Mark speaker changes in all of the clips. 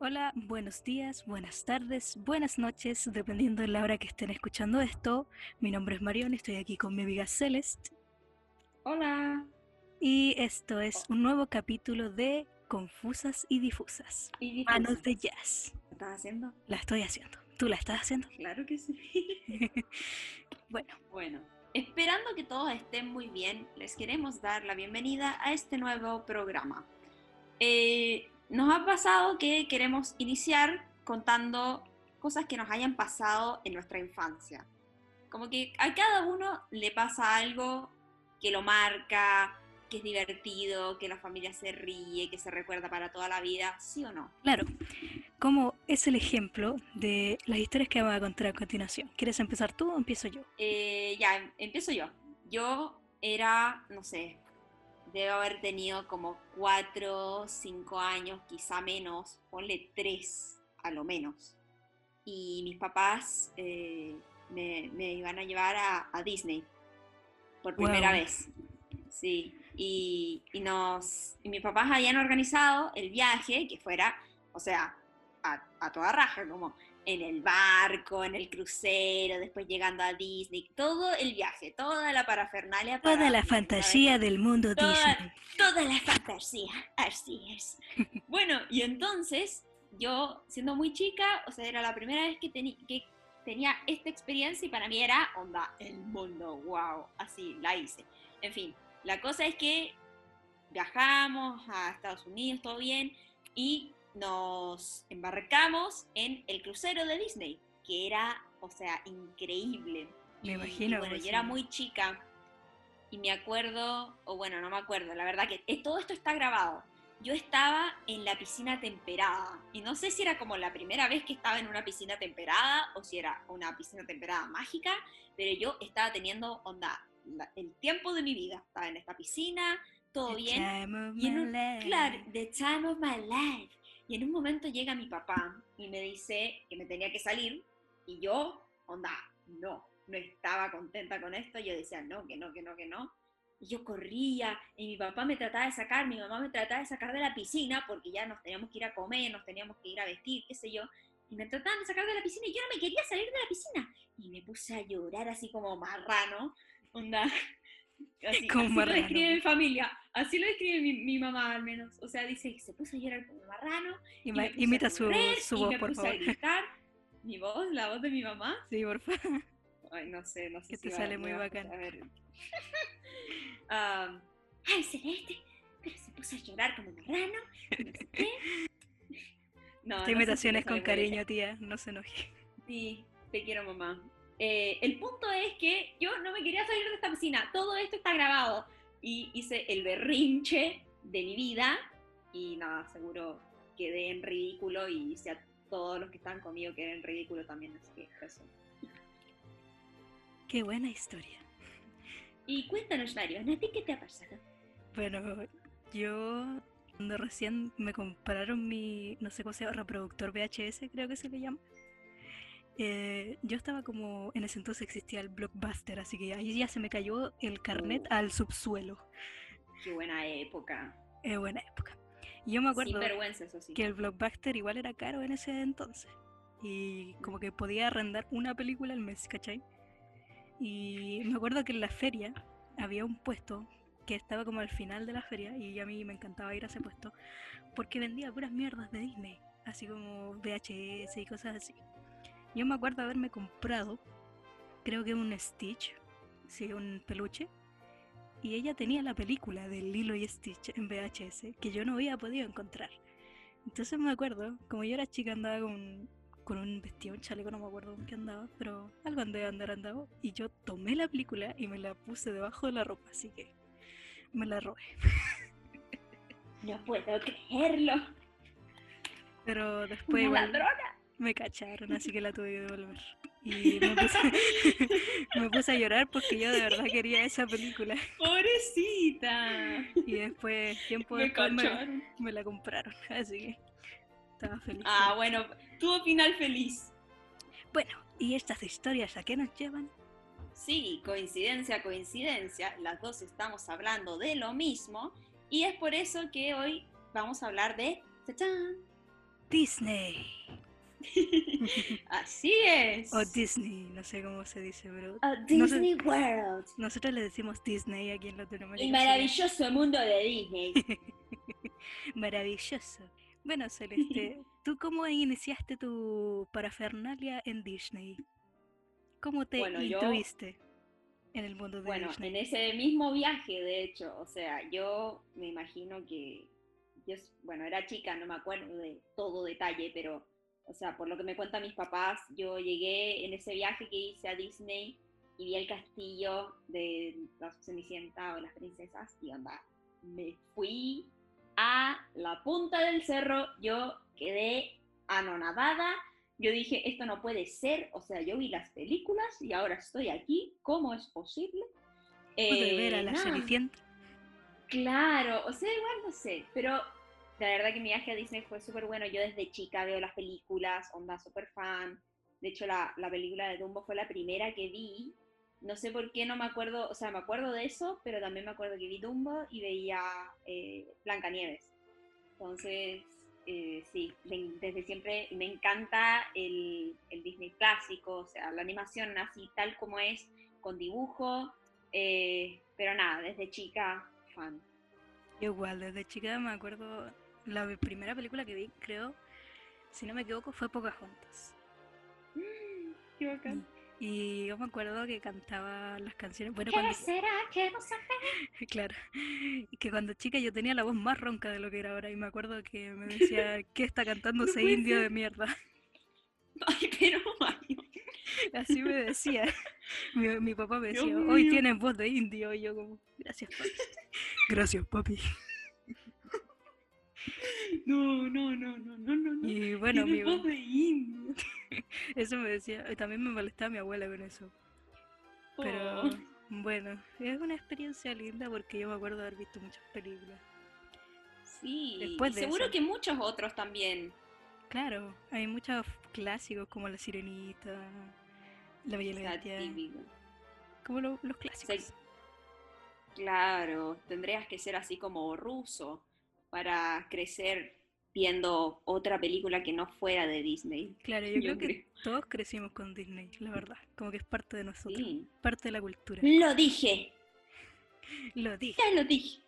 Speaker 1: Hola, buenos días, buenas tardes, buenas noches, dependiendo de la hora que estén escuchando esto. Mi nombre es Marion, estoy aquí con mi amiga Celeste.
Speaker 2: Hola.
Speaker 1: Y esto es un nuevo capítulo de Confusas y Difusas.
Speaker 2: ¿Y difusas?
Speaker 1: Manos de Jazz.
Speaker 2: ¿Lo estás haciendo?
Speaker 1: La estoy haciendo. ¿Tú la estás haciendo?
Speaker 2: Claro que sí.
Speaker 1: Bueno,
Speaker 2: bueno, esperando que todos estén muy bien, les queremos dar la bienvenida a este nuevo programa. Eh, nos ha pasado que queremos iniciar contando cosas que nos hayan pasado en nuestra infancia. Como que a cada uno le pasa algo que lo marca, que es divertido, que la familia se ríe, que se recuerda para toda la vida, ¿sí o no?
Speaker 1: claro, como es el ejemplo de las historias que vamos a contar a continuación. ¿Quieres empezar tú o empiezo yo?
Speaker 2: Eh, ya, em- empiezo yo. Yo era, no sé, debo haber tenido como cuatro, cinco años, quizá menos, ponle tres a lo menos. Y mis papás eh, me, me iban a llevar a, a Disney por primera vez. Sí, y, y nos, y mis papás habían organizado el viaje que fuera, o sea, a, a toda raja, como en el barco, en el crucero, después llegando a Disney, todo el viaje, toda la parafernalia. para
Speaker 1: Toda la
Speaker 2: mi primera vez
Speaker 1: fantasía del mundo
Speaker 2: Toda-
Speaker 1: Disney.
Speaker 2: Toda la fantasía, así es. bueno, y entonces yo, siendo muy chica, o sea, era la primera vez que, que tenía esta experiencia y para mí era onda, el mundo, wow, así la hice. En fin, la cosa es que viajamos a Estados Unidos, todo bien, y nos embarcamos en el crucero de Disney, que era, o sea, increíble.
Speaker 1: Me imagino,
Speaker 2: Y bueno,
Speaker 1: pues,
Speaker 2: yo era
Speaker 1: sí.
Speaker 2: muy chica y me acuerdo, o bueno, no me acuerdo, la verdad que eh, todo esto está grabado. Yo estaba en la piscina temperada y no sé si era como la primera vez que estaba en una piscina temperada o si era una piscina temperada mágica, pero yo estaba teniendo onda, el tiempo de mi vida. Estaba en esta piscina, todo
Speaker 1: The
Speaker 2: bien.
Speaker 1: time of
Speaker 2: Y en
Speaker 1: my
Speaker 2: un,
Speaker 1: life.
Speaker 2: claro, the time of my life. Y en un momento llega mi papá y me dice que me tenía que salir y yo, onda, no, no estaba contenta con esto. Yo decía, no, que no, que no, que no. Y yo corría y mi papá me trataba de sacar, mi mamá me trataba de sacar de la piscina porque ya nos teníamos que ir a comer, nos teníamos que ir a vestir, qué sé yo. Y me trataban de sacar de la piscina y yo no me quería salir de la piscina. Y me puse a llorar así como marrano, onda. Así, así lo describe mi familia, así lo describe mi, mi mamá al menos. O sea, dice que se puso a llorar como marrano. y puse
Speaker 1: imita su, su
Speaker 2: y
Speaker 1: voz,
Speaker 2: me
Speaker 1: por
Speaker 2: puse
Speaker 1: favor.
Speaker 2: a gritar. Mi voz, la voz de mi mamá.
Speaker 1: Sí, por favor.
Speaker 2: Ay, no sé, no sé
Speaker 1: Que
Speaker 2: si
Speaker 1: te
Speaker 2: va-
Speaker 1: sale muy
Speaker 2: va
Speaker 1: bacán.
Speaker 2: a ver. Am, Ay, Celeste, pero se puso a llorar como marrano. y No sé qué. No, no sé
Speaker 1: Esta
Speaker 2: si
Speaker 1: imitación
Speaker 2: me
Speaker 1: es con cariño, tía. No se enoje.
Speaker 2: Sí, te quiero, mamá. Eh, el punto es que yo no me quería salir de esta piscina. Todo esto está grabado. Y hice el berrinche de mi vida. Y nada, seguro quedé en ridículo. Y hice a todos los que estaban conmigo quedé en ridículo también. Así que eso.
Speaker 1: Qué buena historia.
Speaker 2: Y cuéntanos, Marion, ¿a ti qué te ha pasado?
Speaker 1: Bueno, yo cuando recién me compraron mi, no sé cómo se llama, reproductor VHS, creo que se le llama. Eh, yo estaba como, en ese entonces existía el Blockbuster, así que ahí ya se me cayó el carnet
Speaker 2: Oh.
Speaker 1: al subsuelo.
Speaker 2: Qué buena época.
Speaker 1: Eh, buena época. Y yo me acuerdo
Speaker 2: eso sí.
Speaker 1: que el Blockbuster igual era caro en ese entonces. Y como que podía arrendar una película al mes, ¿cachai? Y me acuerdo que en la feria había un puesto que estaba como al final de la feria y a mí me encantaba ir a ese puesto porque vendía puras mierdas de Disney, así como VHS y cosas así. Yo me acuerdo haberme comprado, creo que un Stitch, sí, un peluche, y ella tenía la película de Lilo y Stitch en VHS que yo no había podido encontrar. Entonces me acuerdo, como yo era chica andaba con, con un vestido, un chaleco, no me acuerdo con qué andaba, pero algo andé andar andaba. Y yo tomé la película y me la puse debajo de la ropa, así que me la robé.
Speaker 2: No puedo creerlo.
Speaker 1: Pero después
Speaker 2: Una ladrona.
Speaker 1: Me cacharon, así que la tuve que devolver. Y me puse, me puse a llorar porque yo de verdad quería esa película.
Speaker 2: Pobrecita.
Speaker 1: Y después, tiempo
Speaker 2: Me
Speaker 1: después, me la compraron, así que estaba feliz.
Speaker 2: Ah, bueno, tuvo final feliz.
Speaker 1: Bueno, ¿y estas historias a qué nos llevan?
Speaker 2: Sí, coincidencia, coincidencia, las dos estamos hablando de lo mismo y es por eso que hoy vamos a hablar de ¡tachán!
Speaker 1: Disney.
Speaker 2: Así es.
Speaker 1: O Disney, no sé cómo se dice, pero sé-
Speaker 2: Disney World.
Speaker 1: nosotros le decimos Disney aquí en Latinoamérica.
Speaker 2: El maravilloso mundo de Disney.
Speaker 1: Maravilloso. Bueno, Celeste, ¿tú cómo iniciaste tu parafernalia en Disney? ¿Cómo te
Speaker 2: Bueno, yo-
Speaker 1: en el mundo de
Speaker 2: Bueno,
Speaker 1: Disney?
Speaker 2: en ese mismo viaje, de hecho, o sea, yo me imagino que, yo, bueno, era chica, no me acuerdo de todo detalle, pero, o sea, por lo que me cuentan mis papás, yo llegué en ese viaje que hice a Disney y vi el castillo de la Cenicienta o las princesas y onda, me fui a la punta del cerro, yo quedé anonadada, yo dije, esto no puede ser, o sea, yo vi las películas y ahora estoy aquí, ¿cómo es posible?
Speaker 1: Pude ver a
Speaker 2: Eh,
Speaker 1: la Cenicienta.
Speaker 2: Claro, o sea, igual no sé, pero la verdad que mi viaje a Disney fue súper bueno. Yo desde chica veo las películas, onda súper fan. De hecho, la, la película de Dumbo fue la primera que vi. No sé por qué no me acuerdo, o sea, me acuerdo de eso, pero también me acuerdo que vi Dumbo y veía eh, Blancanieves. Entonces, eh, sí, de- desde siempre me encanta el, el Disney clásico, o sea, la animación así tal como es, con dibujo. eh, pero nada, desde chica, fan.
Speaker 1: Igual, desde chica me acuerdo, la primera película que vi, creo, si no me equivoco, fue Pocahontas.
Speaker 2: Qué bacán.
Speaker 1: Y yo me acuerdo que cantaba las canciones, bueno,
Speaker 2: ¿Qué
Speaker 1: cuando,
Speaker 2: será que no sabe?
Speaker 1: claro, y que cuando chica yo tenía la voz más ronca de lo que era ahora, y me acuerdo que me decía, ¿qué está cantando ese indio de mierda?
Speaker 2: Ay, pero Mario.
Speaker 1: Así me decía. Mi, mi papá me
Speaker 2: Dios
Speaker 1: decía, hoy
Speaker 2: mío.
Speaker 1: tienes voz de indio. Y yo como, gracias papi. Gracias papi.
Speaker 2: No, no, no, no, no, no. no.
Speaker 1: Y bueno, mi- eso me decía. y También me molestaba mi abuela con eso. Pero
Speaker 2: Oh.
Speaker 1: bueno, es una experiencia linda porque yo me acuerdo de haber visto muchas películas.
Speaker 2: Sí,
Speaker 1: Después de
Speaker 2: seguro
Speaker 1: eso.
Speaker 2: que muchos otros también.
Speaker 1: Claro, hay muchos clásicos como La Sirenita, La Bella la como lo- los clásicos.
Speaker 2: Claro, tendrías que ser así como ruso para crecer viendo otra película que no fuera de Disney.
Speaker 1: Claro, yo,
Speaker 2: Yo
Speaker 1: creo que todos crecimos con Disney, la verdad. Como que es parte de nosotros,
Speaker 2: Sí.
Speaker 1: parte de la cultura.
Speaker 2: Lo dije,
Speaker 1: Lo dije.
Speaker 2: ya lo dije.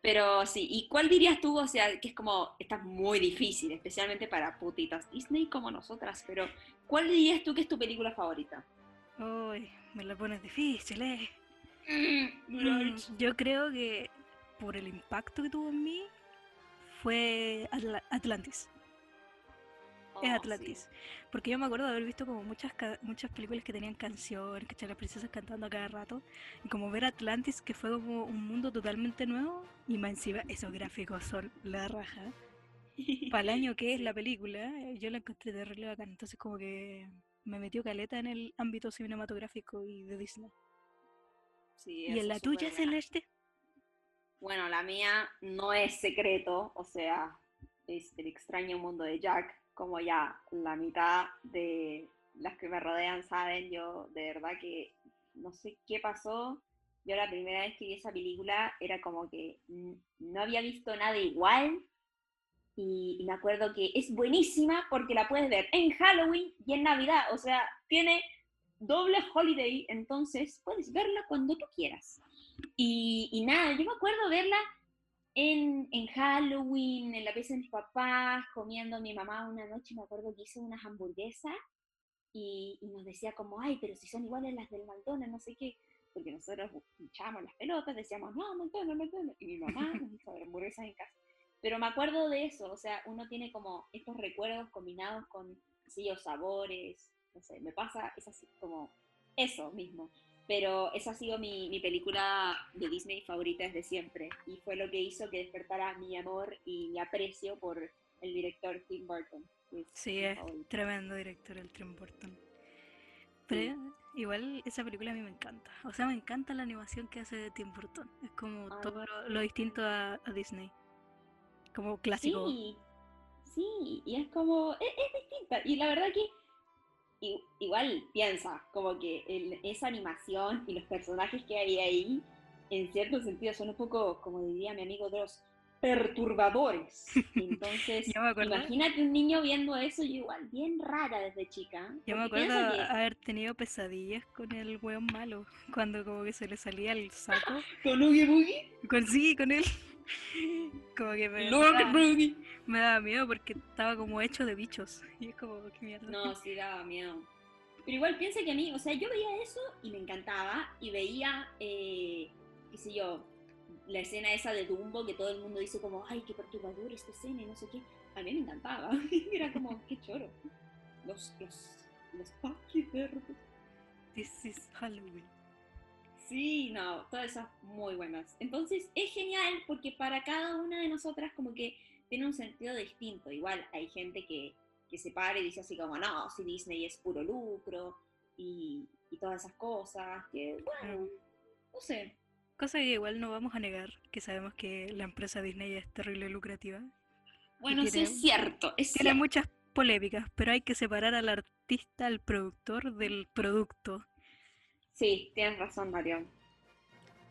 Speaker 2: Pero sí, ¿y cuál dirías tú? O sea, que es como, está muy difícil, especialmente para putitas Disney como nosotras, pero ¿cuál dirías tú que es tu película favorita?
Speaker 1: Uy, me la pones difícil, eh.
Speaker 2: Mm,
Speaker 1: Mm, yo creo que por el impacto que tuvo en mí fue Atla- Atlantis. Es
Speaker 2: Oh,
Speaker 1: Atlantis. Porque yo me acuerdo de haber visto como muchas muchas películas que tenían canciones, que las princesas cantando a cada rato. Y como ver Atlantis, que fue como un mundo totalmente nuevo. Y más encima, esos gráficos son la raja.
Speaker 2: sí.
Speaker 1: Para el año que es la
Speaker 2: Sí.
Speaker 1: película, eh, yo la encontré terrible bacán. Entonces como que me metió caleta en el ámbito cinematográfico y de Disney.
Speaker 2: Sí,
Speaker 1: ¿Y en la tuya. Celeste?
Speaker 2: Bueno, la mía no es secreto, o sea, es el extraño mundo de Jack, como ya la mitad de las que me rodean saben, yo de verdad que no sé qué pasó. Yo la primera vez que vi esa película era como que no había visto nada igual y, y me acuerdo que es buenísima porque la puedes ver en Halloween y en Navidad, o sea, tiene doble holiday, entonces puedes verla cuando tú quieras. Y, nada, yo me acuerdo verla en, en Halloween, en la pieza de mis papás, comiendo mi mamá una noche, me acuerdo que hizo unas hamburguesas y, nos decía como, ay, pero si son iguales las del McDonald's, no sé qué, porque nosotros echábamos las pelotas, decíamos, no, McDonald's, McDonald's, y mi mamá nos hizo hamburguesas en casa. Pero me acuerdo de eso, o sea, uno tiene como estos recuerdos combinados con, sí, o sabores, no sé, me pasa, es así como eso mismo. Pero esa ha sido mi, mi película de Disney favorita desde siempre. Y fue lo que hizo que despertara mi amor y mi aprecio por el director Tim Burton. es
Speaker 1: Sí, es
Speaker 2: favorito.
Speaker 1: tremendo director el Tim Burton. Pero igual esa película a mí me encanta. O sea, me encanta la animación que hace Tim Burton. Es como todo lo, lo distinto a, a Disney. Como clásico.
Speaker 2: Sí, sí, y es como, es, es distinta. Y la verdad que igual piensa, como que el- esa animación y los personajes que hay ahí, en cierto sentido, son un poco, como diría mi amigo Dross, perturbadores. Entonces, imagínate un niño viendo eso, yo igual, bien rara desde chica.
Speaker 1: Yo me acuerdo
Speaker 2: que
Speaker 1: haber tenido pesadillas con el weón malo, cuando como que se le salía el saco.
Speaker 2: con Oogie Boogie,
Speaker 1: Con sí, con él. Como que me. Me daba miedo porque estaba como hecho de bichos. Y es como, qué mierda.
Speaker 2: No, sí daba miedo. Pero igual piensa que a mí, o sea, yo veía eso y me encantaba, y veía, eh, qué sé yo, la escena esa de Dumbo que todo el mundo dice como, ay, qué perturbador esta escena y no sé qué. A mí me encantaba. Era como, qué choro. Los, los, los paquidermos.
Speaker 1: This is Halloween.
Speaker 2: Sí, no, todas esas muy buenas. Entonces es genial porque para cada una de nosotras como que tiene un sentido distinto. Igual hay gente que, que se para y dice así como, no, si Disney es puro lucro y, y todas esas cosas, que bueno, no sé.
Speaker 1: Cosa que igual no vamos a negar, que sabemos que la empresa Disney es terrible lucrativa.
Speaker 2: Bueno, sí es cierto, es
Speaker 1: Tiene
Speaker 2: cierto.
Speaker 1: muchas polémicas, pero hay que separar al artista, al productor, del producto.
Speaker 2: Sí, tienes razón, Marión.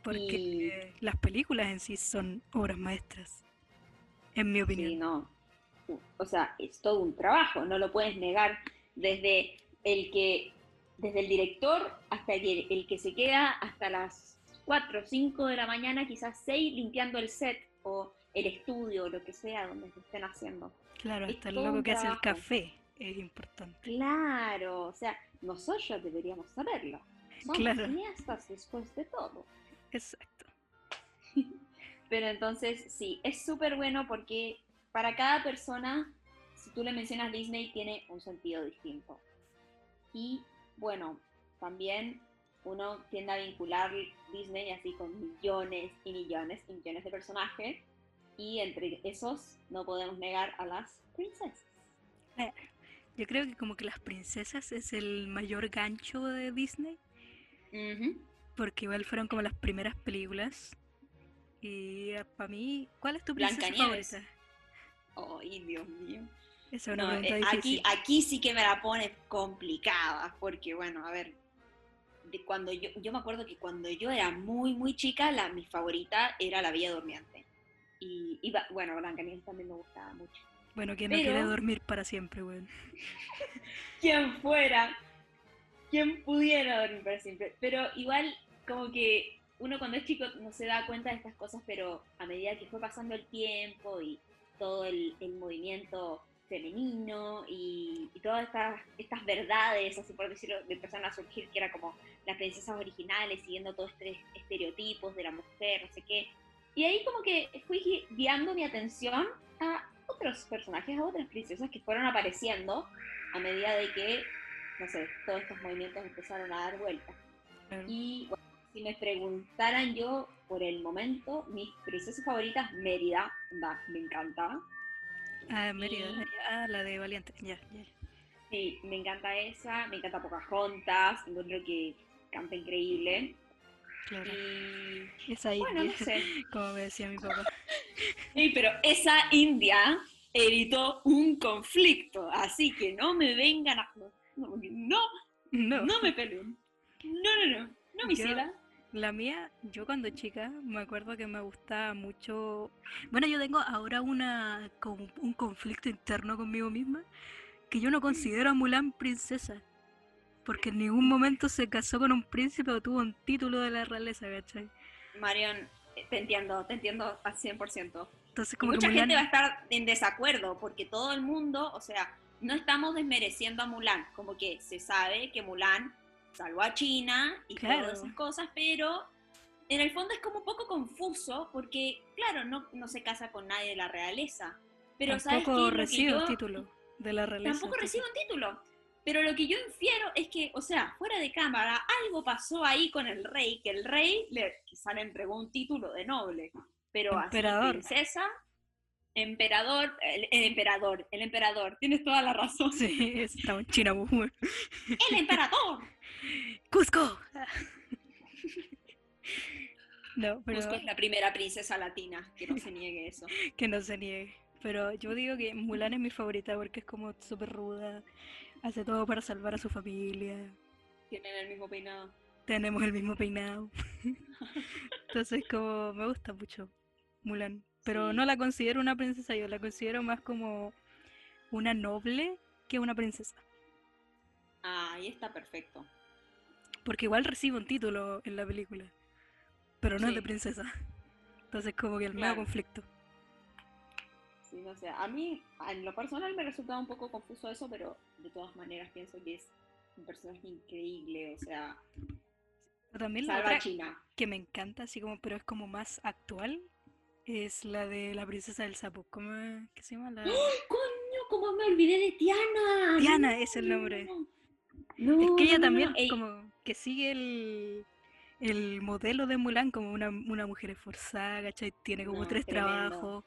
Speaker 1: Porque
Speaker 2: Y-
Speaker 1: las películas en sí son obras maestras. En mi opinión.
Speaker 2: Sí, no. O sea, es todo un trabajo, no lo puedes negar. Desde el que, desde el director hasta el, el que se queda hasta las 4 o 5 de la mañana, quizás 6, limpiando el set o el estudio, lo que sea, donde se estén haciendo.
Speaker 1: Claro,
Speaker 2: es
Speaker 1: hasta el loco que hace el café es importante.
Speaker 2: Claro, o sea, nosotros deberíamos saberlo. Somos
Speaker 1: Claro.
Speaker 2: cineastas después de todo.
Speaker 1: Exacto.
Speaker 2: Pero entonces, sí, es súper bueno porque para cada persona, si tú le mencionas Disney, tiene un sentido distinto. Y bueno, también uno tiende a vincular Disney así con millones y millones y millones de personajes. Y entre esos no podemos negar a las princesas.
Speaker 1: Yo creo que como que las princesas es el mayor gancho de Disney, porque igual fueron como las primeras películas. Y para mí, ¿cuál es tu princesa favorita?
Speaker 2: Ay, Dios mío.
Speaker 1: Esa es una
Speaker 2: No, eh, aquí, aquí sí que me la pone complicada, porque bueno, a ver, de cuando yo, yo me acuerdo que cuando yo era muy, muy chica, la, mi favorita era La Bella Durmiente. Y, y bueno, Blancanieves también me gustaba mucho.
Speaker 1: Bueno, que no
Speaker 2: pero-
Speaker 1: quiere dormir para siempre, weón.
Speaker 2: Quien fuera, quien pudiera dormir para siempre. Pero igual, como que uno cuando es chico no se da cuenta de estas cosas, pero a medida que fue pasando el tiempo y todo el, el movimiento femenino y, y todas estas, estas verdades, así por decirlo, empezaron a surgir, que era como las princesas originales, siguiendo todos estos estereotipos de la mujer, no sé qué. Y ahí como que fui gui- guiando mi atención a otros personajes, a otras princesas que fueron apareciendo a medida de que, no sé, todos estos movimientos empezaron a dar vuelta. Y bueno, si me preguntaran yo por el momento, mis princesas favoritas, Mérida, da, me encanta.
Speaker 1: Ah, Mérida.
Speaker 2: y-
Speaker 1: Ah, la de Valiente. Ya, ya.
Speaker 2: Sí, me encanta esa, me encanta Pocahontas, encuentro que canta increíble.
Speaker 1: Claro.
Speaker 2: Y
Speaker 1: Esa
Speaker 2: bueno,
Speaker 1: india,
Speaker 2: no sé.
Speaker 1: como me decía mi papá.
Speaker 2: Sí, pero esa India evitó un conflicto, así que no me vengan a... No, no,
Speaker 1: No.
Speaker 2: no me peleen. No, no, no, no me hiciera.
Speaker 1: La mía, yo cuando chica me acuerdo que me gustaba mucho. Bueno, yo tengo ahora una un conflicto interno conmigo misma que yo no considero a Mulan princesa. Porque en ningún momento se casó con un príncipe o tuvo un título de la realeza, ¿cachai?
Speaker 2: Marion, eh, te entiendo, te entiendo al 100%.
Speaker 1: Entonces
Speaker 2: Y
Speaker 1: como que
Speaker 2: mucha
Speaker 1: Mulan,
Speaker 2: gente va a estar en desacuerdo porque todo el mundo, o sea, no estamos desmereciendo a Mulan, como que se sabe que Mulan salvó a China y
Speaker 1: Claro.
Speaker 2: todas esas cosas, pero en el fondo es como un poco confuso porque, claro, no, no se casa con nadie de la realeza. Pero ¿sabes qué?
Speaker 1: tampoco
Speaker 2: que
Speaker 1: recibe
Speaker 2: yo-
Speaker 1: un título de la realeza.
Speaker 2: Tampoco recibe un título. Pero lo que yo infiero es que, o sea, fuera de cámara, algo pasó ahí con el rey, que el rey le quizá le entregó un título de noble. Pero
Speaker 1: Emperador.
Speaker 2: princesa, emperador, el, el emperador, el emperador, tienes toda la razón.
Speaker 1: Sí, estamos en China.
Speaker 2: ¡El emperador!
Speaker 1: ¡Cusco! No, pero
Speaker 2: Cusco es la primera princesa latina, que no se niegue eso.
Speaker 1: que no se niegue. Pero yo digo que Mulan es mi favorita porque es como súper ruda, hace todo para salvar a su familia,
Speaker 2: Tienen el mismo peinado.
Speaker 1: tenemos el mismo peinado. Entonces como me gusta mucho Mulan. pero
Speaker 2: Sí.
Speaker 1: no la considero una princesa, yo la considero más como una noble que una princesa.
Speaker 2: Ah, ahí está perfecto.
Speaker 1: Porque igual recibe un título en la película, pero no es de
Speaker 2: Sí.
Speaker 1: princesa. Entonces como que el medio
Speaker 2: Claro.
Speaker 1: conflicto.
Speaker 2: Sí, no sé. A mí, en lo personal, me resultaba un poco confuso eso, pero de todas maneras pienso que es un personaje increíble. O sea,
Speaker 1: Pero también la otra
Speaker 2: China.
Speaker 1: que me encanta, así como, pero es como más actual, es la de la princesa del sapo. ¿Cómo es que se llama? La...
Speaker 2: ¡Coño! ¿Cómo me olvidé de Tiana?
Speaker 1: Tiana
Speaker 2: No,
Speaker 1: es el
Speaker 2: no,
Speaker 1: nombre.
Speaker 2: no, no.
Speaker 1: Es que ella
Speaker 2: no,
Speaker 1: también
Speaker 2: no.
Speaker 1: Como que sigue el, el modelo de Mulan como una, una mujer esforzada, ¿cachai? Tiene como tres
Speaker 2: tremendo.
Speaker 1: trabajos,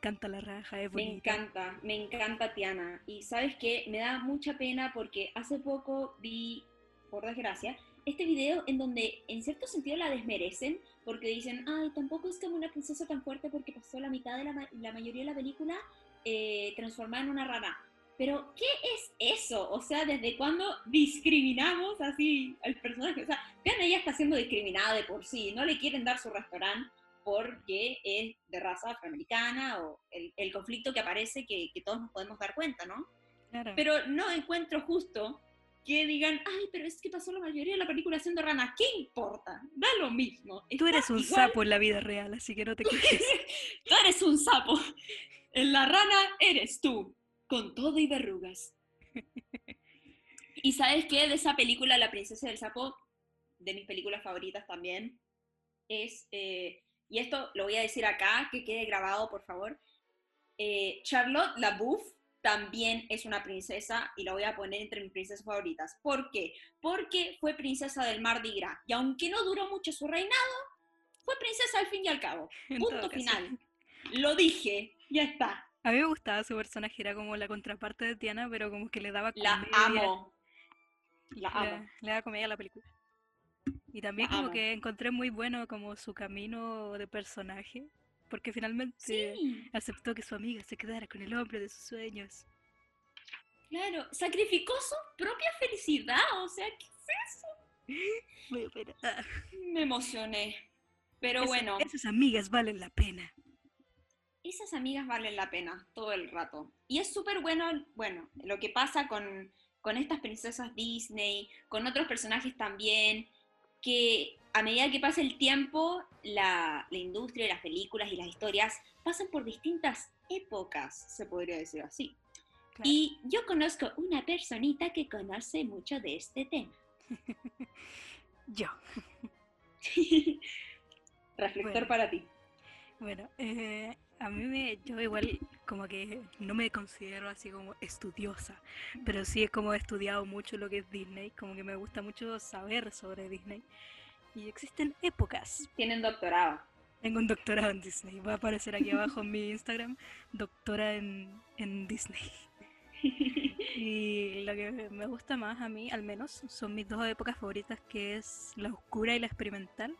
Speaker 1: canta la raja, es
Speaker 2: Me
Speaker 1: bonita.
Speaker 2: encanta, me encanta Tiana. Y sabes qué, me da mucha pena porque hace poco vi, por desgracia, este video en donde en cierto sentido la desmerecen porque dicen, ay, tampoco es como una princesa tan fuerte porque pasó la mitad de la, ma- la mayoría de la película eh, transformada en una rana. Pero, ¿qué es eso? O sea, ¿desde cuándo discriminamos así al personaje? O sea, Tiana ya está siendo discriminada de por sí, no le quieren dar su restaurante porque es de raza afroamericana o el, el conflicto que aparece que, que todos nos podemos dar cuenta, ¿no?
Speaker 1: Claro.
Speaker 2: Pero no encuentro justo que digan, ay, pero es que pasó la mayoría de la película siendo rana, ¿qué importa? Da lo mismo.
Speaker 1: Tú eres un
Speaker 2: igual-
Speaker 1: sapo en la vida real, así que no te quejes.
Speaker 2: Tú eres un sapo. En la rana eres tú, con todo y verrugas. Y sabes qué? De esa película, La princesa del sapo, de mis películas favoritas también, es, eh, y esto lo voy a decir acá, que quede grabado, por favor, eh, Charlotte LaBouffe también es una princesa y la voy a poner entre mis princesas favoritas. ¿Por qué? Porque fue princesa del Mardi Gras y aunque no duró mucho su reinado, fue princesa al fin y al cabo. Punto final. Lo dije, ya está.
Speaker 1: A mí me gustaba su personaje, era como la contraparte de Tiana, pero como que le daba
Speaker 2: La
Speaker 1: comedia.
Speaker 2: amo. La
Speaker 1: le,
Speaker 2: amo.
Speaker 1: le daba comedia a la película. Y también
Speaker 2: La
Speaker 1: como
Speaker 2: amo.
Speaker 1: que encontré muy bueno como su camino de personaje, porque finalmente
Speaker 2: Sí,
Speaker 1: aceptó que su amiga se quedara con el hombre de sus sueños.
Speaker 2: claro. Sacrificó su propia felicidad. O sea, ¿qué es eso?
Speaker 1: Me-
Speaker 2: emocioné. Pero
Speaker 1: esa-
Speaker 2: bueno,
Speaker 1: Esas amigas valen la pena.
Speaker 2: Esas amigas valen la pena todo el rato. Y es súper bueno, bueno, lo que pasa con, con estas princesas Disney, con otros personajes también, que a medida que pasa el tiempo, la, la industria, las películas y las historias pasan por distintas épocas, se podría decir así.
Speaker 1: Claro.
Speaker 2: Y yo conozco una personita que conoce mucho de este tema.
Speaker 1: Yo.
Speaker 2: Reflector
Speaker 1: Bueno.
Speaker 2: para ti.
Speaker 1: Bueno, eh, a mí me, yo igual como que no me considero así como estudiosa, pero sí es como he estudiado mucho lo que es Disney, como que me gusta mucho saber sobre Disney. Y existen épocas.
Speaker 2: Tienen doctorado.
Speaker 1: Tengo un doctorado en Disney, va a aparecer aquí abajo en mi Instagram, doctora en, en Disney. Y lo que me gusta más a mí, al menos, son mis dos épocas favoritas, que es la oscura y la experimental.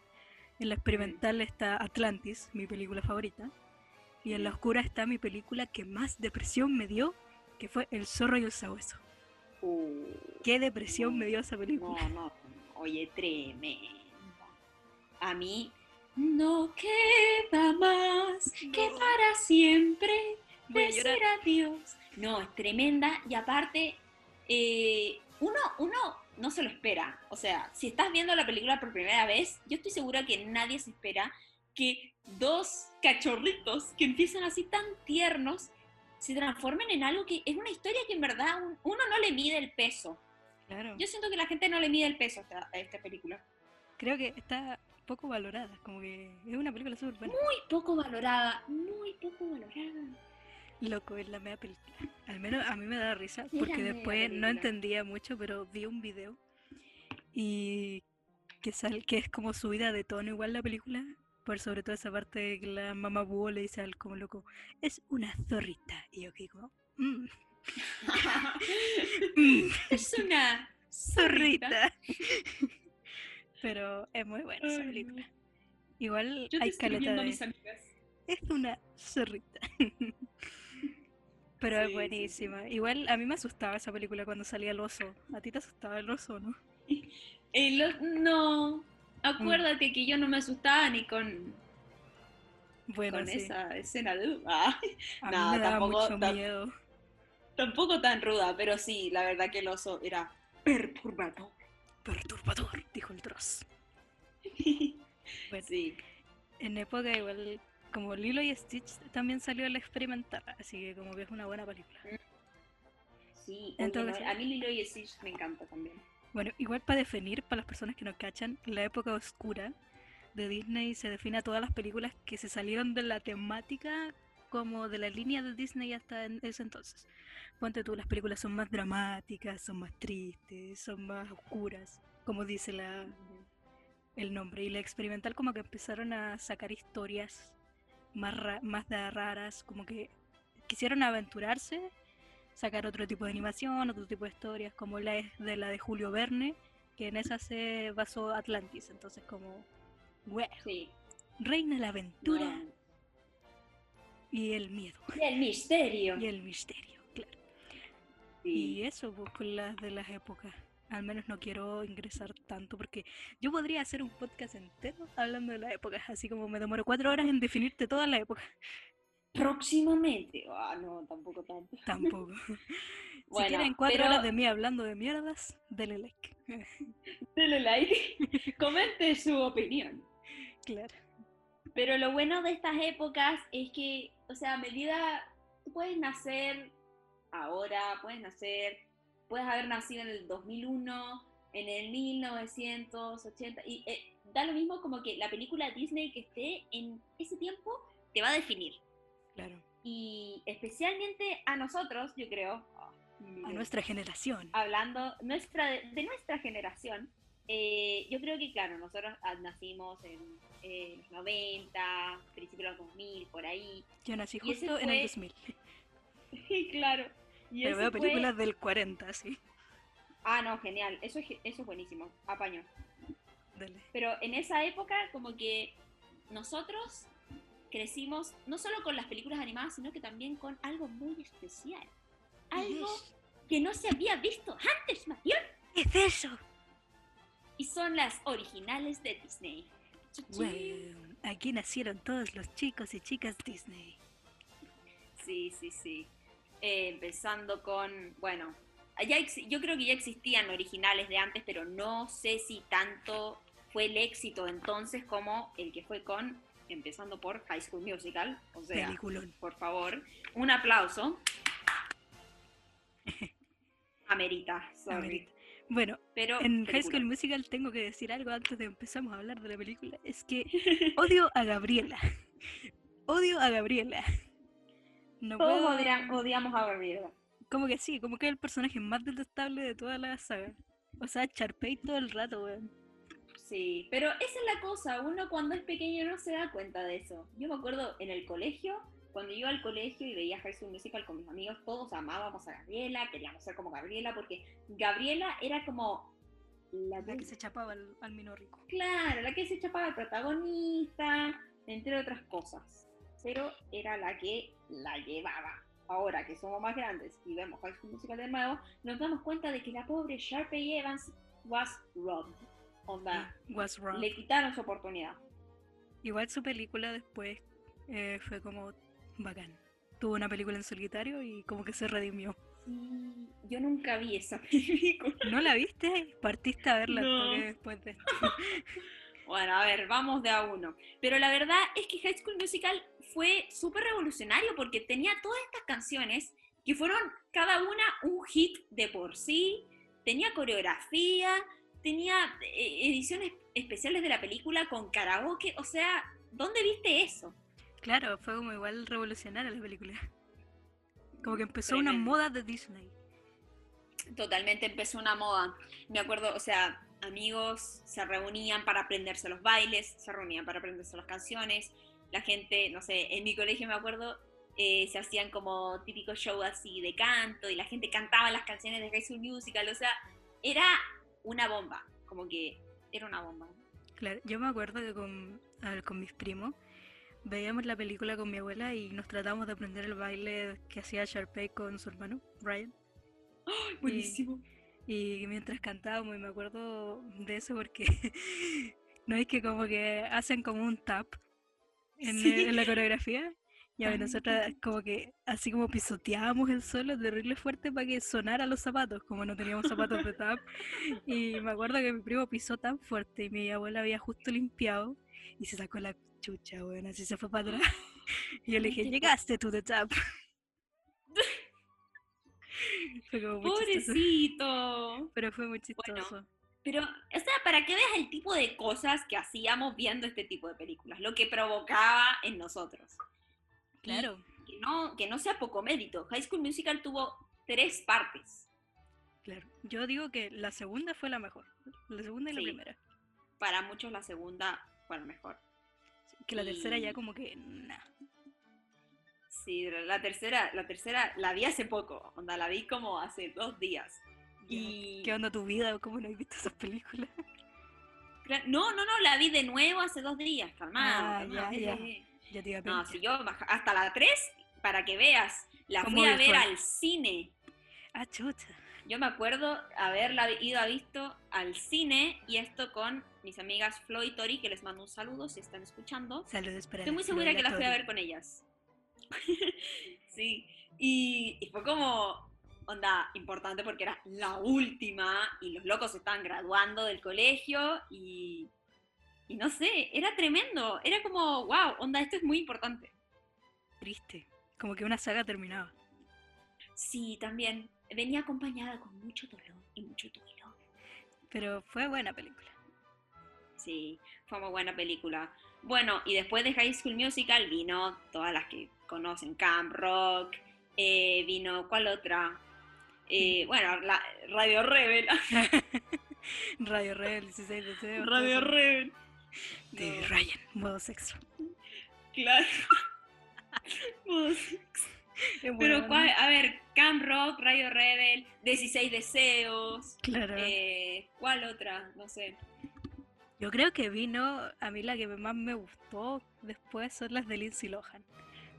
Speaker 1: En la experimental está Atlantis, mi película favorita. Y en la oscura está mi película que más depresión me dio, que fue El zorro y el sabueso.
Speaker 2: Uh,
Speaker 1: ¿Qué depresión me dio esa película?
Speaker 2: no, no, oye, tremenda. A mí no queda más que para siempre
Speaker 1: Voy
Speaker 2: decir
Speaker 1: llorar.
Speaker 2: adiós. No, es tremenda y aparte, eh, uno, uno no se lo espera. O sea, si estás viendo la película por primera vez, yo estoy segura que nadie se espera que dos cachorritos que empiezan así tan tiernos se transformen en algo que es una historia que en verdad un- uno no le mide el peso.
Speaker 1: Claro.
Speaker 2: Yo siento que la gente no le mide el peso a esta, a esta película.
Speaker 1: Creo que está poco valorada, como que es una película súper buena.
Speaker 2: Muy poco valorada, muy poco valorada.
Speaker 1: Loco, es la media película. Al menos a mí me da risa, porque después no entendía mucho, pero vi un video y que sal, que es como subida de tono igual la película, por sobre todo esa parte de que la mamá búho le dice al como loco, es una zorrita. Y yo que "Mm, mm,
Speaker 2: es una
Speaker 1: zorrita. pero es muy buena esa película. Igual
Speaker 2: Yo te
Speaker 1: hay
Speaker 2: estoy
Speaker 1: caleta de...
Speaker 2: mis amigas.
Speaker 1: Es una zorrita. Pero
Speaker 2: Sí,
Speaker 1: es
Speaker 2: sí,
Speaker 1: buenísima. Igual a mí me asustaba esa película cuando salía el oso. A ti te asustaba el oso, ¿no?
Speaker 2: Lo- no, acuérdate que yo no me asustaba ni con
Speaker 1: Bueno,
Speaker 2: con
Speaker 1: sí.
Speaker 2: esa escena de... Ah,
Speaker 1: A mí
Speaker 2: nada,
Speaker 1: me daba
Speaker 2: tampoco
Speaker 1: mucho miedo.
Speaker 2: tampoco tan ruda, pero sí, la verdad que el oso era perturbador.
Speaker 1: Perturbador, dijo el Dross. Bueno,
Speaker 2: Sí,
Speaker 1: en época igual, como Lilo y Stitch también salió la experimental, así que como que es una buena película.
Speaker 2: sí.
Speaker 1: En
Speaker 2: oye,
Speaker 1: todo
Speaker 2: no,
Speaker 1: caso-
Speaker 2: a mí Lilo y Stitch me encanta también.
Speaker 1: Bueno, igual para definir, para las personas que no cachan, la época oscura de Disney se define a todas las películas que se salieron de la temática como de la línea de Disney hasta ese entonces. Ponte tú, las películas son más dramáticas, son más tristes, son más oscuras, como dice la, el nombre. Y la experimental como que empezaron a sacar historias más, ra- más raras, como que quisieron aventurarse, sacar otro tipo de animación, otro tipo de historias, como la es de la de Julio Verne, que en esa se basó Atlantis. Entonces como, "Wow,
Speaker 2: Sí.
Speaker 1: reina la aventura y el miedo
Speaker 2: Y el misterio.
Speaker 1: y el misterio, claro.
Speaker 2: Sí.
Speaker 1: Y eso, pues con las de las épocas. Al menos no quiero ingresar tanto porque yo podría hacer un podcast entero hablando de las épocas, así como me demoro cuatro horas en definirte todas las épocas.
Speaker 2: Próximamente. Ah, no, tampoco tanto.
Speaker 1: Tampoco. si quieren cuatro
Speaker 2: pero-
Speaker 1: horas de mí hablando de mierdas, denle like.
Speaker 2: Dele like, comente su opinión.
Speaker 1: claro.
Speaker 2: Pero lo bueno de estas épocas es que, o sea, a medida, tú puedes nacer ahora, puedes nacer, puedes haber nacido en el 2001, en el 1980, y eh, da lo mismo como que la película Disney que esté en ese tiempo te va a definir.
Speaker 1: Claro.
Speaker 2: Y especialmente a nosotros, yo creo,
Speaker 1: A nuestra generación.
Speaker 2: hablando nuestra, de nuestra generación, eh, yo creo que, claro, nosotros ah, nacimos en eh, los 90, principios de los 2000, por ahí.
Speaker 1: Yo nací justo en el
Speaker 2: fue-
Speaker 1: 2000.
Speaker 2: claro. Y
Speaker 1: Pero veo
Speaker 2: fue-
Speaker 1: películas del 40, sí.
Speaker 2: Ah, no, genial. Eso es, eso es buenísimo. Apaño.
Speaker 1: Dale.
Speaker 2: Pero en esa época, como que nosotros crecimos no solo con las películas animadas, sino que también con algo muy especial. Algo que no se había visto antes, Mayor.
Speaker 1: ¿Qué es eso?
Speaker 2: Y son las originales de Disney.
Speaker 1: Bueno, aquí nacieron todos los chicos y chicas Disney.
Speaker 2: Sí, sí, sí. Eh, empezando con, bueno, ya yo creo que ya existían originales de antes, pero no sé si tanto fue el éxito entonces como el que fue con, empezando por High School Musical. O sea,
Speaker 1: Peliculón.
Speaker 2: por favor, un aplauso. Amerita, sorry.
Speaker 1: Amerita. Bueno,
Speaker 2: Pero
Speaker 1: en High School. Musical tengo que decir algo antes de empezamos a hablar de la película. Es que odio a Gabriela. Odio a Gabriela. No
Speaker 2: Todos
Speaker 1: puedo-
Speaker 2: odian- odiamos a Gabriela.
Speaker 1: Como que sí, como que es el personaje más detestable de toda la saga. O sea, Charpey todo el rato, weón.
Speaker 2: Sí, pero esa es la cosa, uno cuando es pequeño no se da cuenta de eso. Yo me acuerdo en el colegio, cuando iba al colegio y veía High School Musical con mis amigos, todos amábamos a Gabriela, queríamos ser como Gabriela, porque Gabriela era como la
Speaker 1: La
Speaker 2: que
Speaker 1: se chapaba al, al mino rico.
Speaker 2: claro, la que se chapaba al protagonista, entre otras cosas. Pero era la que la llevaba. Ahora que somos más grandes y vemos High School Musical de nuevo, nos damos cuenta de que la pobre Sharpay Evans was robbed. Onda,
Speaker 1: Was wrong.
Speaker 2: le quitaron su oportunidad.
Speaker 1: Igual su película después eh, fue como bacán. Tuvo una película en solitario y como que se redimió.
Speaker 2: Sí, yo nunca vi esa película.
Speaker 1: ¿No la viste? Partiste a verla
Speaker 2: No.
Speaker 1: después de esto.
Speaker 2: Bueno, a ver, vamos de a uno. Pero la verdad es que High School Musical fue súper revolucionario porque tenía todas estas canciones que fueron cada una un hit de por sí, tenía coreografía, tenía eh, ediciones especiales de la película con karaoke, o sea, ¿dónde viste eso?
Speaker 1: Claro, fue como igual revolucionaria la película. Como que empezó una moda de Disney.
Speaker 2: totalmente empezó una moda. Me acuerdo, o sea, amigos se reunían para aprenderse los bailes, se reunían para aprenderse las canciones. La gente, no sé, en mi colegio me acuerdo, eh, se hacían como típicos shows así de canto y la gente cantaba las canciones de High School Musical. O sea, era una bomba, como que era una bomba.
Speaker 1: Claro, yo me acuerdo que con, ver, con mis primos veíamos la película con mi abuela y nos tratamos de aprender el baile que hacía Sharpay con su hermano, Ryan.
Speaker 2: Buenísimo.
Speaker 1: Y mientras cantábamos, y me acuerdo de eso porque no es que como que hacen como un tap en,
Speaker 2: Sí.
Speaker 1: en la coreografía. Y a ver, nosotras como que así como pisoteábamos el suelo terrible fuerte para que sonara los zapatos, como no teníamos zapatos de tap. Y me acuerdo que mi primo pisó tan fuerte y mi abuela había justo limpiado y se sacó la chucha, bueno, así se fue para atrás. Y yo le dije, llegaste tú de tap. Fue como.
Speaker 2: Pobrecito.
Speaker 1: Pero fue muy
Speaker 2: Bueno,
Speaker 1: chistoso.
Speaker 2: Pero, o sea, para que veas el tipo de cosas que hacíamos viendo este tipo de películas, lo que provocaba en nosotros.
Speaker 1: Claro,
Speaker 2: que no, que no sea poco mérito. High School Musical tuvo tres partes.
Speaker 1: claro. Yo digo que la segunda fue la mejor. La segunda y la primera.
Speaker 2: Para muchos la segunda fue la mejor.
Speaker 1: Que la tercera ya como que, nah.
Speaker 2: Sí, la tercera, la tercera la vi hace poco, onda, la vi como hace dos días. Y
Speaker 1: ¿Qué onda tu vida? ¿Cómo no has visto esas películas?
Speaker 2: No, no, no, la vi de nuevo hace dos días, calmado.
Speaker 1: Ah,
Speaker 2: calmado,
Speaker 1: ya, ya.
Speaker 2: Sí, sí.
Speaker 1: Ya te iba a
Speaker 2: No, si yo hasta la 3, para que veas, la fui a ver
Speaker 1: fue.
Speaker 2: al cine.
Speaker 1: Ah, chucha.
Speaker 2: Yo me acuerdo haberla ido a visto al cine y esto con mis amigas Flo y Tori, que les mando un saludo si están escuchando.
Speaker 1: Saludos para
Speaker 2: Estoy muy segura que la fui a ver con ellas. sí, y, y fue como onda importante porque era la última y los locos se estaban graduando del colegio y, y no sé, era tremendo. Era como, wow, onda, esto es muy importante.
Speaker 1: Triste. Como que una saga terminaba.
Speaker 2: Sí, también venía acompañada con mucho dolor y mucho duelo.
Speaker 1: Pero fue buena película.
Speaker 2: Sí, fue muy buena película. Bueno, y después de High School Musical vino todas las que conocen, Camp Rock, eh, vino, ¿cuál otra? Eh, bueno, la, Radio Rebel.
Speaker 1: Radio Rebel, 16 deseos.
Speaker 2: Radio. Rebel.
Speaker 1: De
Speaker 2: No,
Speaker 1: Ryan, modo sexo.
Speaker 2: claro. Pues,
Speaker 1: Es
Speaker 2: Pero, ¿cuál? a ver, Camp Rock, Radio Rebel, 16 Deseos.
Speaker 1: Claro.
Speaker 2: eh, ¿Cuál otra? No sé.
Speaker 1: Yo creo que vino, a mí la que más me gustó después son las de Lindsay Lohan.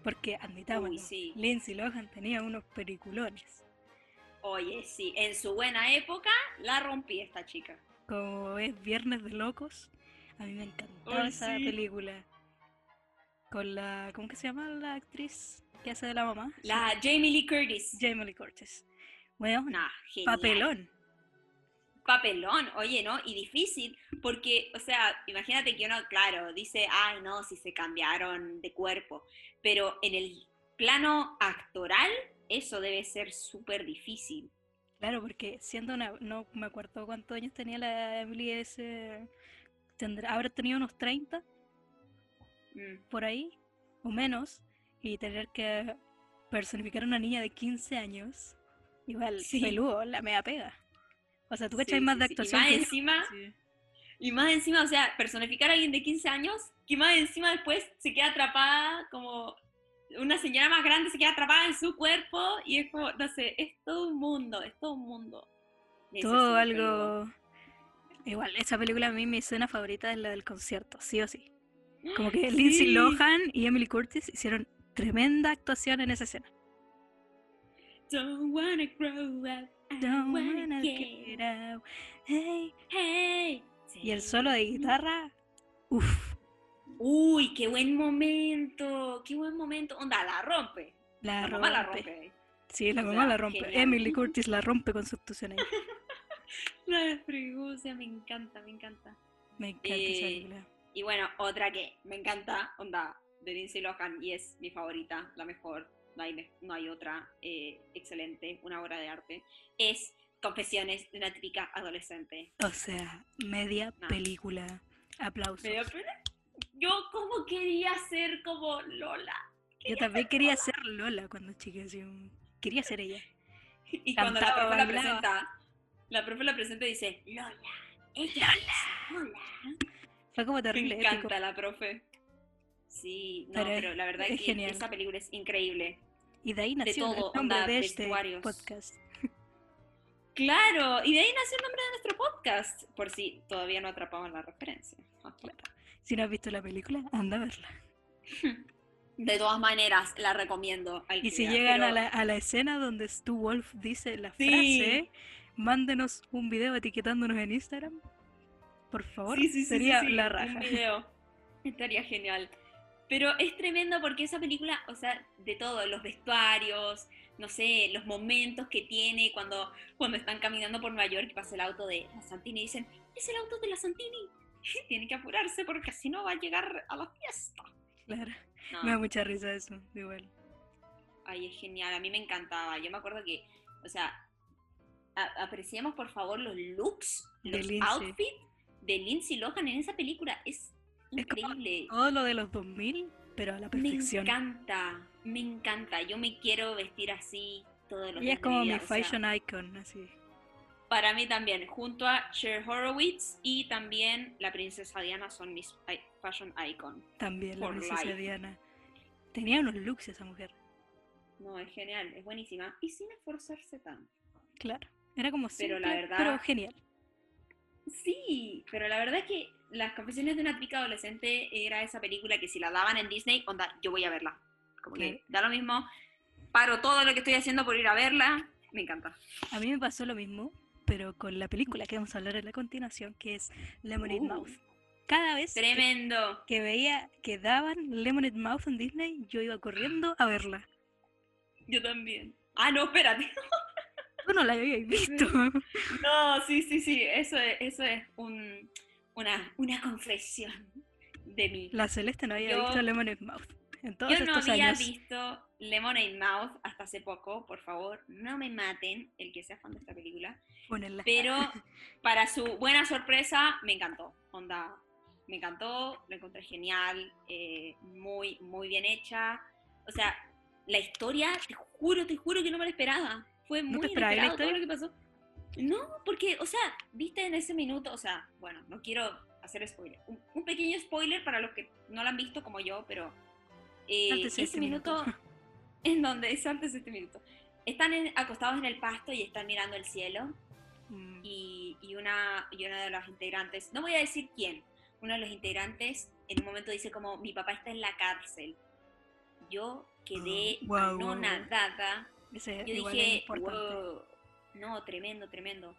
Speaker 1: Porque, admitámoslo,
Speaker 2: sí.
Speaker 1: Lindsay Lohan tenía unos peliculones.
Speaker 2: Oye, sí, en su buena época la rompí esta chica.
Speaker 1: Como es Viernes de Locos, a mí me encantaba
Speaker 2: Ay,
Speaker 1: esa
Speaker 2: sí.
Speaker 1: película. Con la, ¿cómo que se llama la actriz que hace de la mamá?
Speaker 2: La Jamie Lee Curtis.
Speaker 1: Jamie Lee Curtis. Bueno,
Speaker 2: Nah, genial.
Speaker 1: papelón.
Speaker 2: Papelón, oye, ¿no? Y difícil, porque, o sea, imagínate que uno, claro, dice, ay, no, si se cambiaron de cuerpo, pero en el plano actoral, eso debe ser súper difícil.
Speaker 1: Claro, porque siendo una, no me acuerdo cuántos años tenía la Emily ese, tendrá, habrá tenido unos 30
Speaker 2: Mm,
Speaker 1: por ahí, o menos, y tener que personificar a una niña de 15 años, igual,
Speaker 2: Sí.
Speaker 1: peludo, la mea pega. O sea, tú
Speaker 2: sí,
Speaker 1: cachai más de
Speaker 2: sí.
Speaker 1: actuación
Speaker 2: Y más
Speaker 1: que
Speaker 2: encima, y más encima, o sea, personificar a alguien de 15 años, que más encima después se queda atrapada como una señora más grande se queda atrapada en su cuerpo y es como, no sé, es todo un mundo, es todo un mundo.
Speaker 1: Todo algo... Igual, esa película a mí mi escena favorita es la del concierto, sí o sí. Como que Lindsay. Lohan y Emily Curtis hicieron tremenda actuación en esa escena.
Speaker 2: Don't wanna grow up. I
Speaker 1: Don't
Speaker 2: wanna get
Speaker 1: out. Hey.
Speaker 2: Hey.
Speaker 1: Y el solo de guitarra, uff,
Speaker 2: Uy, qué buen momento, qué buen momento. Onda, la rompe.
Speaker 1: la,
Speaker 2: La mamá la
Speaker 1: rompe.
Speaker 2: rompe.
Speaker 1: Sí, la
Speaker 2: O
Speaker 1: mamá
Speaker 2: sea,
Speaker 1: la rompe.
Speaker 2: genial.
Speaker 1: Emily Curtis la rompe con su actuación ahí.
Speaker 2: La fregusia, me encanta, me encanta.
Speaker 1: Me encanta esa
Speaker 2: Eh,
Speaker 1: película.
Speaker 2: Y bueno, otra que me encanta, onda, de Lindsay Lohan, y es mi favorita, la mejor, no hay, no hay otra, eh, excelente, una obra de arte, es Confesiones de una típica adolescente.
Speaker 1: O sea, media
Speaker 2: no.
Speaker 1: película. Aplausos.
Speaker 2: ¿Me da pena? Yo como quería ser como Lola.
Speaker 1: Yo también quería ser Lola cuando chica, así, quería ser ella.
Speaker 2: Y cuando la la presenta, la profe la presenta y dice, Lola, ella es Lola.
Speaker 1: Fue como
Speaker 2: Me
Speaker 1: terrible épico.
Speaker 2: encanta la profe. Sí, no,
Speaker 1: Pero
Speaker 2: la verdad
Speaker 1: es
Speaker 2: que
Speaker 1: genial.
Speaker 2: esa película es increíble.
Speaker 1: Y de ahí nació
Speaker 2: todo,
Speaker 1: el nombre
Speaker 2: onda,
Speaker 1: de este podcast.
Speaker 2: Claro, y de ahí nació el nombre de nuestro podcast, por si todavía no atrapaban la referencia.
Speaker 1: Si no has visto la película, anda a verla.
Speaker 2: De todas maneras, la recomiendo. al
Speaker 1: Y si llegan a la, a la escena donde Stu Wolf dice la
Speaker 2: Sí.
Speaker 1: frase, mándenos un video etiquetándonos en Instagram. Por favor,
Speaker 2: Sí, sí,
Speaker 1: sería
Speaker 2: sí,
Speaker 1: la
Speaker 2: Un
Speaker 1: raja.
Speaker 2: video. Estaría genial. Pero es tremendo porque esa película, o sea, de todo, los vestuarios, no sé, los momentos que tiene cuando, cuando están caminando por Nueva York y pasa el auto de la Santini y dicen, es el auto de la Santini. Tiene que apurarse porque si no va a llegar a la fiesta.
Speaker 1: Claro.
Speaker 2: No.
Speaker 1: Me da mucha risa eso, igual.
Speaker 2: Ay, es genial, a mí me encantaba. Yo me acuerdo que, o sea, apreciemos por favor los looks,
Speaker 1: De
Speaker 2: los
Speaker 1: Lindsay.
Speaker 2: outfits de Lindsay Lohan en esa película. Es
Speaker 1: Es
Speaker 2: increíble.
Speaker 1: Todo lo de los 2000, pero a la
Speaker 2: Me
Speaker 1: perfección.
Speaker 2: encanta, me encanta. Yo me quiero vestir así todos los días
Speaker 1: es
Speaker 2: de
Speaker 1: como
Speaker 2: mi o sea,
Speaker 1: fashion icon, así.
Speaker 2: para mí también, junto a Cher Horowitz y también la princesa Diana son mis fashion icon.
Speaker 1: También la princesa
Speaker 2: life.
Speaker 1: Diana. Tenía unos looks esa mujer,
Speaker 2: No, es genial, es buenísima. Y sin esforzarse tanto.
Speaker 1: claro. Era como
Speaker 2: Pero la
Speaker 1: simple,
Speaker 2: verdad-
Speaker 1: pero genial.
Speaker 2: Sí, pero la verdad es que Las Confesiones de una Típica Adolescente era esa película que si la daban en Disney, onda, yo voy a verla. Como que da lo mismo, paro todo lo que estoy haciendo por ir a verla, me encanta.
Speaker 1: A mí me pasó lo mismo, pero con la película que vamos a hablar en la continuación, que es Lemonade
Speaker 2: Uh.
Speaker 1: Mouth. Cada vez que,
Speaker 2: Tremendo.
Speaker 1: que veía que daban Lemonade Mouth en Disney, yo iba corriendo a verla.
Speaker 2: Yo también. Ah, no, espérate.
Speaker 1: Tú no la habías visto.
Speaker 2: No, sí, sí, sí, eso es, eso es un, una, una confesión de mí.
Speaker 1: La Celeste no había
Speaker 2: Yo-
Speaker 1: visto Lemonade Mouth en todos
Speaker 2: Yo no
Speaker 1: estos
Speaker 2: había
Speaker 1: años.
Speaker 2: visto Lemonade Mouth hasta hace poco, por favor, no me maten el que sea fan de esta película. Pero para su buena sorpresa, me encantó. Onda, me encantó, lo encontré genial, eh, muy, muy bien hecha. O sea, la historia, te juro, te juro que no me la esperaba. Fue
Speaker 1: ¿No
Speaker 2: muy
Speaker 1: la
Speaker 2: inesperado todo lo que pasó. No, porque, o sea, viste en ese minuto, o sea, bueno, no quiero hacer spoiler. Un, un pequeño spoiler para los que no la han visto como yo, pero eh,
Speaker 1: Sáltese
Speaker 2: ese
Speaker 1: este minuto.
Speaker 2: minuto en donde es antes este minuto. Están en- acostados en el pasto y están mirando el cielo
Speaker 1: Mm,
Speaker 2: y, y una, y una de las integrantes, no voy a decir quién, uno de los integrantes en un momento dice como, mi papá está en la cárcel. Yo quedé
Speaker 1: Oh, guau, guau, guau.
Speaker 2: anonadada.
Speaker 1: Ese
Speaker 2: Yo dije, wow, no, tremendo, tremendo.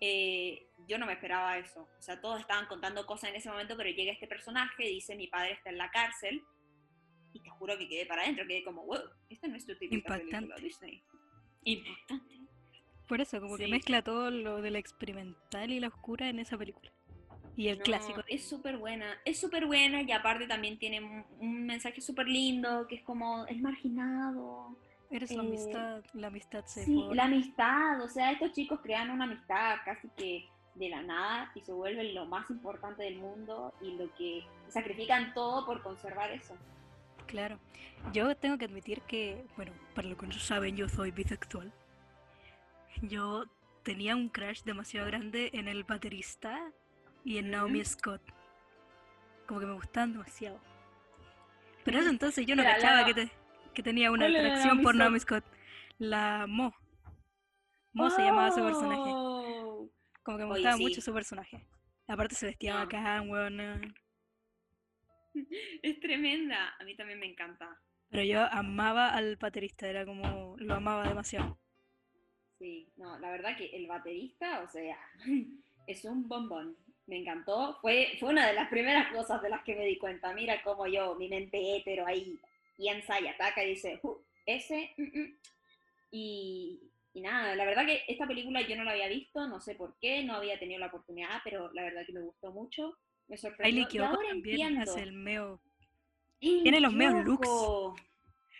Speaker 2: Eh, yo no me esperaba eso. O sea, todos estaban contando cosas en ese momento, pero llega este personaje, dice, mi padre está en la cárcel. Y te juro que quedé para adentro, quedé como, wow, esta no es tu típica película
Speaker 1: Impactante.
Speaker 2: Disney. Impactante.
Speaker 1: Por eso, como que
Speaker 2: Sí.
Speaker 1: mezcla todo lo de la experimental y la oscura en esa película. Y el
Speaker 2: No,
Speaker 1: clásico.
Speaker 2: Es súper buena, es súper buena y aparte también tiene un, un mensaje súper lindo, que es como el marginado.
Speaker 1: Eres la
Speaker 2: eh,
Speaker 1: amistad, la amistad se
Speaker 2: Sí,
Speaker 1: forma.
Speaker 2: la amistad, o sea, estos chicos crean una amistad casi que de la nada y se vuelven lo más importante del mundo y lo que sacrifican todo por conservar eso.
Speaker 1: Claro. Yo tengo que admitir que, bueno, para los que no saben, yo soy bisexual. Yo tenía un crush demasiado grande en el baterista y en Naomi. Scott. Como que me gustaban demasiado. Pero eso entonces yo no
Speaker 2: Era
Speaker 1: cachaba
Speaker 2: la-
Speaker 1: que, te- que tenía una
Speaker 2: ¿Cuál era
Speaker 1: atracción por? Naomi Scott. La Mo. Mo se llamaba su personaje.
Speaker 2: Oh.
Speaker 1: Como que me
Speaker 2: Oye,
Speaker 1: gustaba
Speaker 2: sí.
Speaker 1: mucho su personaje. Aparte se vestía
Speaker 2: No.
Speaker 1: bacán, weona.
Speaker 2: Es tremenda, a mí también me encanta.
Speaker 1: Pero yo amaba al baterista, era como, lo amaba demasiado.
Speaker 2: Sí, no, la verdad que el baterista, o sea, es un bombón. Me encantó. Fue, fue una de las primeras cosas de las que me di cuenta. Mira cómo yo, mi mente hétero ahí, y ataca y dice, "Uh, ese, mm, mm". Y, y nada, la verdad que esta película yo no la había visto, no sé por qué, no había tenido la oportunidad, pero la verdad que me gustó mucho. Me sorprendió.
Speaker 1: Kiyoko
Speaker 2: ahora
Speaker 1: también
Speaker 2: entiendo.
Speaker 1: hace el meo.
Speaker 2: ¡Ey,
Speaker 1: tiene los meos looks.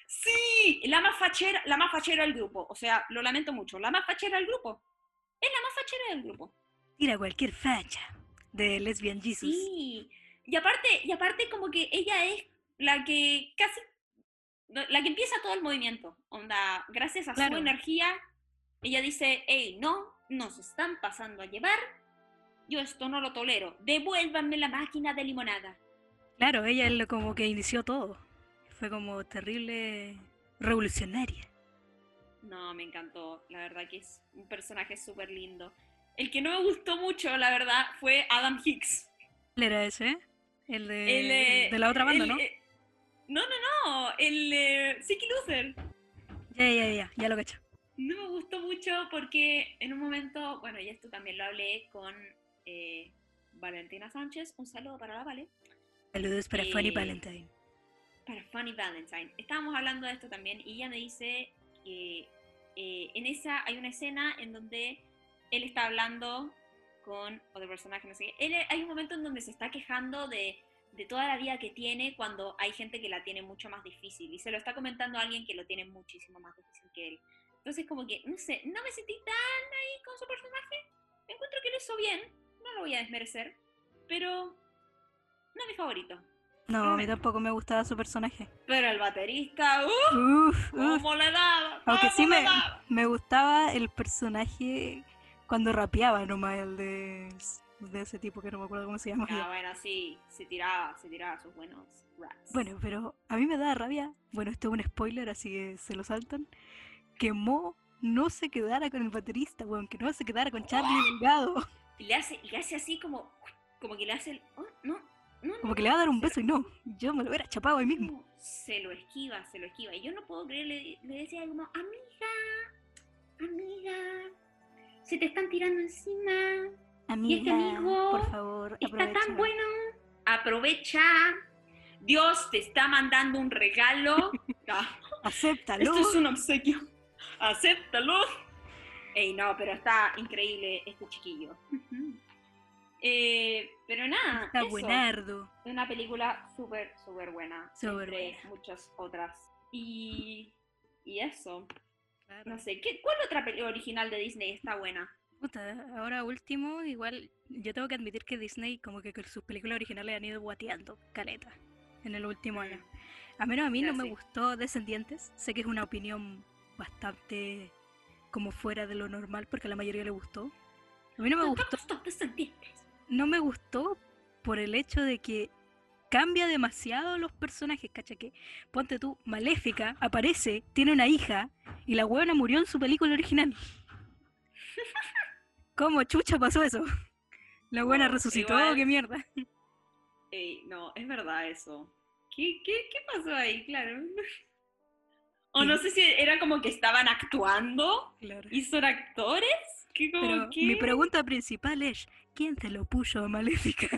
Speaker 2: Sí, la más fachera, la más fachera del grupo. O sea, lo lamento mucho. La más fachera del grupo. Es la más fachera del grupo.
Speaker 1: Tira cualquier facha de Lesbian Jesus.
Speaker 2: Sí. Y aparte, y aparte como que ella es la que casi la que empieza todo el movimiento. Onda, gracias a
Speaker 1: Claro.
Speaker 2: su energía, ella dice, hey, no, nos están pasando a llevar. Yo esto no lo tolero. Devuélvanme la máquina de limonada.
Speaker 1: Claro, ella es como que inició todo. Fue como terrible revolucionaria.
Speaker 2: No, me encantó. La verdad que es un personaje súper lindo. El que no me gustó mucho, la verdad, fue Adam Hicks.
Speaker 1: ¿Cuál era ese? El de,
Speaker 2: El, eh,
Speaker 1: de la otra banda,
Speaker 2: el,
Speaker 1: ¿no?
Speaker 2: eh, no, no, no. El eh, Sicky Luther.
Speaker 1: Ya, ya, ya, ya lo cacho.
Speaker 2: No me gustó mucho porque en un momento, bueno, y esto también lo hablé con eh, Valentina Sánchez. Un saludo para la Vale.
Speaker 1: Saludos para Fanny
Speaker 2: Eh,
Speaker 1: Valentine.
Speaker 2: para Funny Valentine. Estábamos hablando de esto también y ella me dice que eh, en esa hay una escena en donde él está hablando con otro personaje, no sé qué. Él, hay un momento en donde se está quejando de, de toda la vida que tiene cuando hay gente que la tiene mucho más difícil y se lo está comentando a alguien que lo tiene muchísimo más difícil que él. Entonces como que, no sé, no me sentí tan ahí con su personaje. Encuentro que lo hizo bien, no lo voy a desmerecer, pero no es mi favorito.
Speaker 1: No, a mí tampoco me gustaba su personaje.
Speaker 2: Pero el baterista, ¡uh!
Speaker 1: Uf, uf.
Speaker 2: ¿Cómo le daba?
Speaker 1: Aunque sí
Speaker 2: ¿Cómo le
Speaker 1: me,
Speaker 2: daba?
Speaker 1: me gustaba el personaje cuando rapeaba nomás, el de, de ese tipo que no me acuerdo cómo se llama.
Speaker 2: Ah, bueno, sí, se tiraba, se tiraba sus buenos raps.
Speaker 1: Bueno, pero a mí me da rabia, bueno, esto es un spoiler, así que se lo saltan, que Mo no se quedara con el baterista, weón, que no se quedara con Charlie Delgado.
Speaker 2: Y le hace, y le hace así como, como que le hace el, oh, no, no, no,
Speaker 1: Como que le va a dar un beso y no, yo me lo hubiera chapado ahí mismo.
Speaker 2: se lo esquiva, se lo esquiva. Y yo no puedo creer, le, le decía como, amiga, amiga, se te están tirando encima,
Speaker 1: Amiga,
Speaker 2: amigo
Speaker 1: por favor,
Speaker 2: está
Speaker 1: aprovecha.
Speaker 2: tan bueno, aprovecha, Dios te está mandando un regalo,
Speaker 1: Acéptalo.
Speaker 2: esto es un obsequio, acéptalo. Ey, no, pero está increíble este chiquillo. Eh, pero nada,
Speaker 1: Está
Speaker 2: eso.
Speaker 1: buenardo.
Speaker 2: Una película súper, súper buena.
Speaker 1: Súper buena.
Speaker 2: muchas otras. Y, y eso.
Speaker 1: Claro.
Speaker 2: No sé, ¿qué, ¿cuál otra película original de Disney está buena?
Speaker 1: Puta, ahora último, igual yo tengo que admitir que Disney como que con sus películas originales han ido guateando caleta en el último año. A menos a mí
Speaker 2: Ya,
Speaker 1: no me gustó Descendientes, sé que es una opinión bastante como fuera de lo normal porque a la mayoría le gustó. A mí no me
Speaker 2: No,
Speaker 1: gustó,
Speaker 2: todos descendientes.
Speaker 1: no me gustó por el hecho de que cambia demasiado los personajes, ¿cacha? Que ponte tú, Maléfica aparece, tiene una hija y la huevona murió en su película original. ¿Cómo chucha pasó eso? La buena
Speaker 2: No,
Speaker 1: resucitó,
Speaker 2: igual-
Speaker 1: qué mierda.
Speaker 2: Ey, no, es verdad eso. ¿Qué, qué, qué pasó ahí? Claro. O no sé si era como que estaban actuando
Speaker 1: Claro.
Speaker 2: y son actores. ¿Qué, como,
Speaker 1: Pero
Speaker 2: qué?
Speaker 1: mi pregunta principal es, ¿quién te lo puso a Maléfica?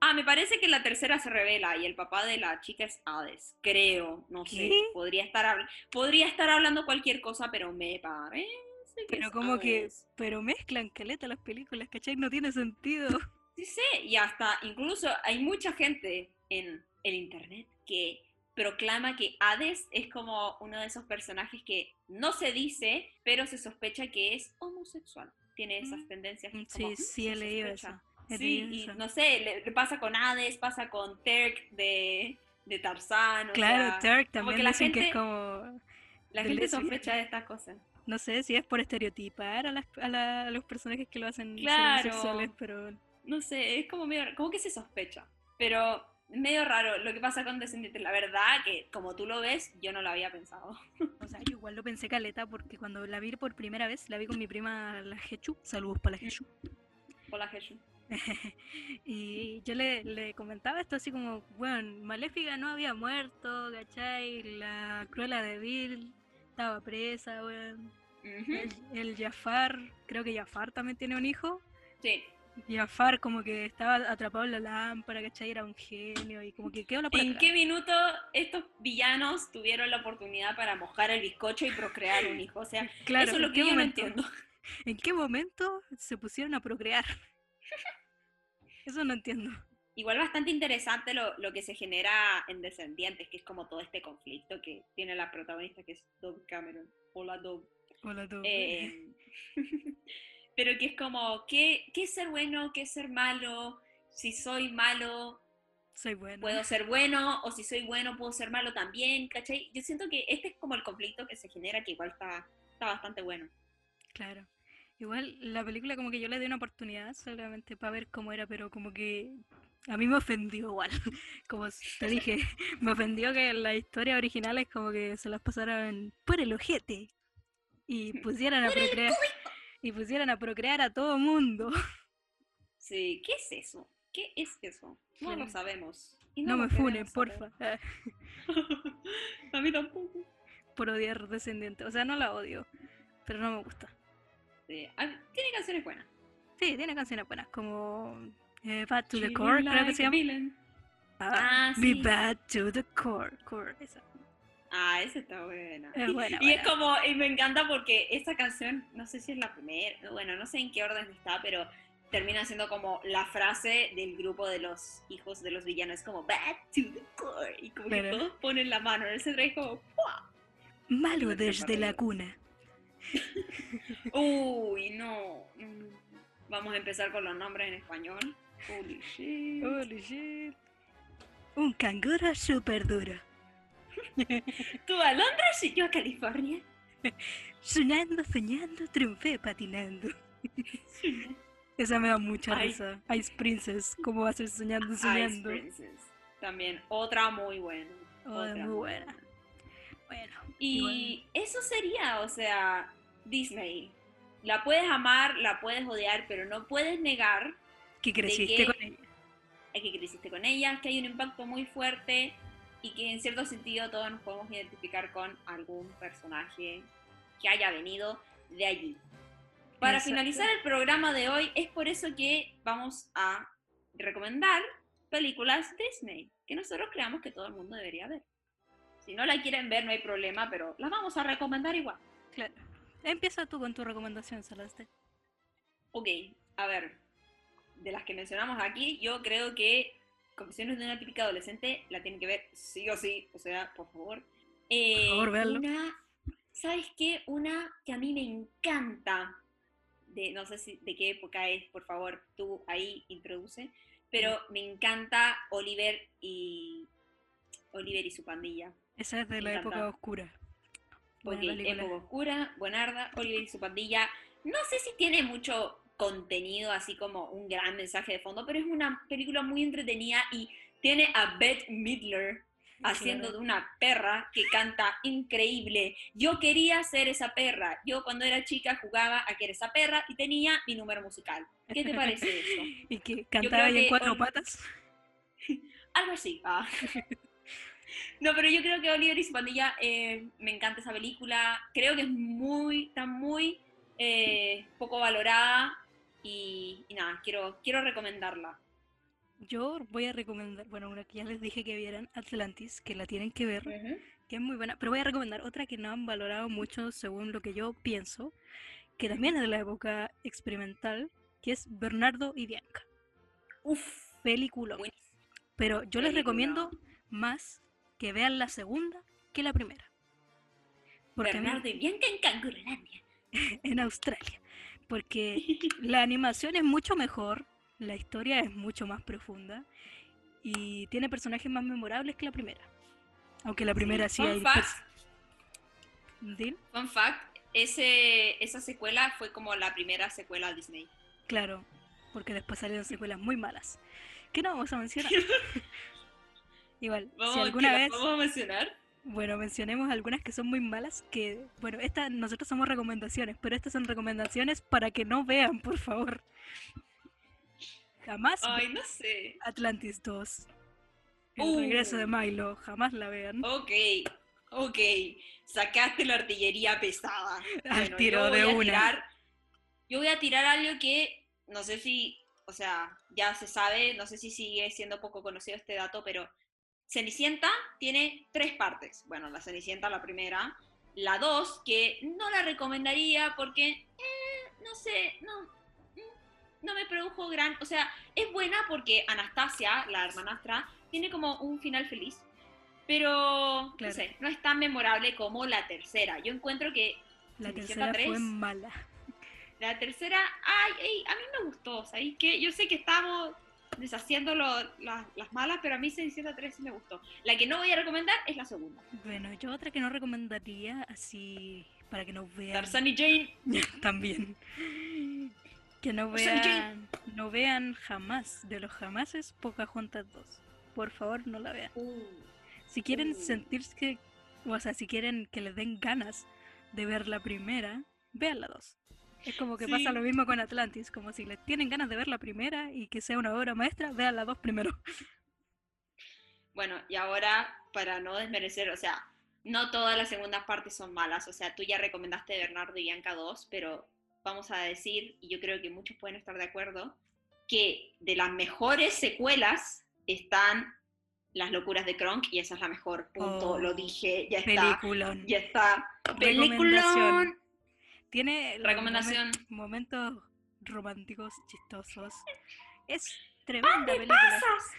Speaker 2: Ah, me parece que la tercera se revela y el papá de la chica es Hades, creo, no sé, podría estar hablando cualquier cosa, pero me parece
Speaker 1: Pero como que, pero mezclan caleta las películas, ¿cachai? No tiene sentido.
Speaker 2: Sí sé, y hasta incluso hay mucha gente en el internet que proclama que Hades es como uno de esos personajes que no se dice, pero se sospecha que es homosexual. Tiene esas
Speaker 1: Mm,
Speaker 2: tendencias.
Speaker 1: Sí,
Speaker 2: como, "Mm,
Speaker 1: sí
Speaker 2: se
Speaker 1: he leído
Speaker 2: sospecha".
Speaker 1: eso. he
Speaker 2: Sí,
Speaker 1: leído
Speaker 2: y
Speaker 1: eso.
Speaker 2: no sé, le, le pasa con Hades, pasa con Terk de, de Tarzán. o
Speaker 1: Claro,
Speaker 2: sea,
Speaker 1: Turk también dicen que es
Speaker 2: gente-
Speaker 1: como...
Speaker 2: La gente sospecha de estas cosas.
Speaker 1: No sé si es por estereotipar a, las, a, la- a los personajes que lo hacen
Speaker 2: Claro.
Speaker 1: homosexuales, pero
Speaker 2: No sé, es como medio, como que se sospecha. Pero medio raro lo que pasa con Descendientes. La verdad que como tú lo ves, yo no lo había pensado.
Speaker 1: O sea, yo igual lo pensé caleta porque cuando la vi por primera vez, la vi con mi prima la Jechu. Saludos para la Jechu.
Speaker 2: Hola, Jesús.
Speaker 1: y yo le, le comentaba esto así como, bueno, Maléfica no había muerto, ¿cachai? La Cruella de Vil estaba presa, weón. El, el Jafar, creo que Jafar también tiene un hijo.
Speaker 2: Sí.
Speaker 1: Jafar como que estaba atrapado en la lámpara, ¿cachai? Era un genio y como que quedó la
Speaker 2: ¿En qué minuto estos villanos tuvieron la oportunidad para mojar el bizcocho y procrear un hijo? O sea,
Speaker 1: Claro,
Speaker 2: eso es lo
Speaker 1: ¿en
Speaker 2: que yo no entiendo.
Speaker 1: ¿En qué momento se pusieron a procrear? Eso no entiendo.
Speaker 2: Igual bastante interesante lo, lo que se genera en Descendientes, que es como todo este conflicto que tiene la protagonista, que es Dove Cameron. Hola, Dove.
Speaker 1: Hola, tú.
Speaker 2: Eh, pero que es como, ¿qué, ¿qué es ser bueno? ¿Qué es ser malo? Si soy malo,
Speaker 1: Soy buena.
Speaker 2: puedo ser bueno, o si soy bueno, puedo ser malo también, ¿cachai? Yo siento que este es como el conflicto que se genera, que igual está, está bastante bueno.
Speaker 1: Claro. Igual la película como que yo le di una oportunidad solamente para ver cómo era, pero como que a mí me ofendió igual. Como te dije, me ofendió que las historias originales como que se las pasaran por el ojete y pusieran a procrear y pusieran a procrear a todo mundo.
Speaker 2: Sí, ¿qué es eso? ¿Qué es eso? No
Speaker 1: Sí.
Speaker 2: lo sabemos. Y
Speaker 1: No me funen, porfa.
Speaker 2: A mí tampoco.
Speaker 1: Por odiar descendiente. O sea, no la odio, pero no me gusta.
Speaker 2: Sí, ah, Tiene canciones buenas.
Speaker 1: Sí, tiene canciones buenas, como eh, Bad to the Core, creo que se llama. Ah,
Speaker 2: Ah,
Speaker 1: Be
Speaker 2: sí.
Speaker 1: bad to the core. core esa.
Speaker 2: Ah, esa está buena.
Speaker 1: Es buena,
Speaker 2: Y es
Speaker 1: buena.
Speaker 2: como, y me encanta porque esta canción, no sé si es la primera, bueno, no sé en qué orden está, pero termina siendo como la frase del grupo de los hijos de los villanos, es como back to the core, y como que
Speaker 1: Pero-
Speaker 2: todos ponen la mano en el centro y es como, ¡pua!
Speaker 1: Malo desde la cuna.
Speaker 2: uy, no, vamos a empezar con los nombres en español. Holy shit.
Speaker 1: Holy shit. Un canguro súper duro.
Speaker 2: Tú a Londres y yo a California.
Speaker 1: Soñando, soñando, triunfé patinando. Esa me da mucha risa. Ice Princess, ¿cómo va a ser soñando,
Speaker 2: Ice
Speaker 1: soñando?
Speaker 2: Princess. También, otra muy buena.
Speaker 1: Oh,
Speaker 2: otra
Speaker 1: muy buena. Bueno,
Speaker 2: Y eso sería, o sea, Disney. La puedes amar, la puedes odiar, pero no puedes negar
Speaker 1: que creciste con ella.
Speaker 2: que creciste con ella, que hay un impacto muy fuerte y que en cierto sentido todos nos podemos identificar con algún personaje que haya venido de allí. Para
Speaker 1: Exacto.
Speaker 2: finalizar el programa de hoy, es por eso que vamos a recomendar películas Disney, que nosotros creamos que todo el mundo debería ver. Si no la quieren ver, no hay problema, pero las vamos a recomendar igual.
Speaker 1: Claro. Empieza tú con tu recomendación, Salaste.
Speaker 2: Ok, a ver, de las que mencionamos aquí, yo creo que Confesiones de una típica adolescente la tienen que ver sí o sí, o sea, por favor. Eh,
Speaker 1: favor.
Speaker 2: Una, ¿sabes qué? Una que a mí me encanta, de, no sé si, de qué época es, por favor, tú ahí introduce, pero me encanta Oliver y Oliver y su pandilla.
Speaker 1: Esa es de la época oscura. Buena
Speaker 2: Ok,
Speaker 1: película.
Speaker 2: época oscura, buenarda, Oliver y su pandilla. No sé si tiene mucho contenido, así como un gran mensaje de fondo, pero es una película muy entretenida y tiene a Bette Midler haciendo de una perra que canta increíble. Yo quería ser esa perra. Yo cuando era chica jugaba a que era esa perra y tenía mi número musical. ¿Qué te parece eso?
Speaker 1: Y que cantaba ahí en cuatro patas.
Speaker 2: Algo así. ah. No, pero yo creo que Oliver y su pandilla, eh, me encanta esa película. Creo que es muy, está muy eh, poco valorada y, y nada, quiero, quiero recomendarla.
Speaker 1: Yo voy a recomendar, bueno, una que ya les dije que vieran, Atlantis, que la tienen que ver, que es muy buena, pero voy a recomendar otra que no han valorado mucho según lo que yo pienso, que también es de la época experimental, que es Bernardo y Bianca.
Speaker 2: Uf,
Speaker 1: Película. Pero yo les recomiendo más que vean la segunda que la primera. Porque
Speaker 2: Bernardo y Bianca en Cangurolandia.
Speaker 1: en Australia. Porque la animación es mucho mejor, la historia es mucho más profunda y tiene personajes más memorables que la primera. Aunque la primera sí,
Speaker 2: Fun
Speaker 1: hay...
Speaker 2: fact.
Speaker 1: ¿Dil?
Speaker 2: Fun fact, ese, esa secuela fue como la primera secuela de Disney.
Speaker 1: Claro, porque después salieron secuelas muy malas. Que no vamos a mencionar. Igual, si alguna
Speaker 2: ¿que la
Speaker 1: vez...
Speaker 2: podemos mencionar?
Speaker 1: Bueno, mencionemos algunas que son muy malas, que, bueno, estas nosotros somos recomendaciones, pero estas son recomendaciones para que no vean, por favor. Jamás
Speaker 2: Ay, no sé.
Speaker 1: Atlantis 2. El
Speaker 2: Uh.
Speaker 1: regreso de Milo, jamás la vean.
Speaker 2: Ok, ok. Sacaste la artillería pesada.
Speaker 1: Al
Speaker 2: Bueno,
Speaker 1: tiro de una.
Speaker 2: tirar- yo voy a tirar algo que no sé si, o sea, ya se sabe, no sé si sigue siendo poco conocido este dato, pero Cenicienta tiene tres partes. Bueno, la Cenicienta la primera, la dos, que no la recomendaría porque, eh, no sé, no, no me produjo gran, o sea, es buena porque Anastasia, la hermanastra, tiene como un final feliz, pero no
Speaker 1: Claro.
Speaker 2: sé, no es tan memorable como la tercera. Yo encuentro que
Speaker 1: La
Speaker 2: Cenicienta
Speaker 1: tercera fue
Speaker 2: 3.
Speaker 1: mala.
Speaker 2: la tercera, ay, ay, a mí me gustó, ¿sabéis qué? Yo sé que estamos deshaciendo lo- la- las malas, pero a mí Cenicienta 3 sí me gustó. La que no voy a recomendar es la segunda.
Speaker 1: Bueno, yo otra que no recomendaría, así para que no vean
Speaker 2: Tarzan y Jane.
Speaker 1: también. Que no vean, no vean jamás, de los jamases, Pocahontas 2. Por favor, no la vean. Si quieren
Speaker 2: Uh.
Speaker 1: sentirse que, o sea, si quieren que les den ganas de ver la primera, vean la dos. Es como que
Speaker 2: Sí.
Speaker 1: pasa lo mismo con Atlantis, como si les tienen ganas de ver la primera y que sea una obra maestra, vean la dos primero.
Speaker 2: Bueno, y ahora, para no desmerecer, o sea, no todas las segundas partes son malas. O sea, tú ya recomendaste Bernardo y Bianca 2, pero vamos a decir, y yo creo que muchos pueden estar de acuerdo, que de las mejores secuelas están Las locuras de Kronk y esa es la mejor. Punto.
Speaker 1: Oh,
Speaker 2: Lo dije, ya está.
Speaker 1: Peliculón.
Speaker 2: Ya está. Peliculón.
Speaker 1: Tiene
Speaker 2: Recomendación.
Speaker 1: momen- momentos románticos chistosos. Es tremenda
Speaker 2: ¿Qué
Speaker 1: película.
Speaker 2: pasas?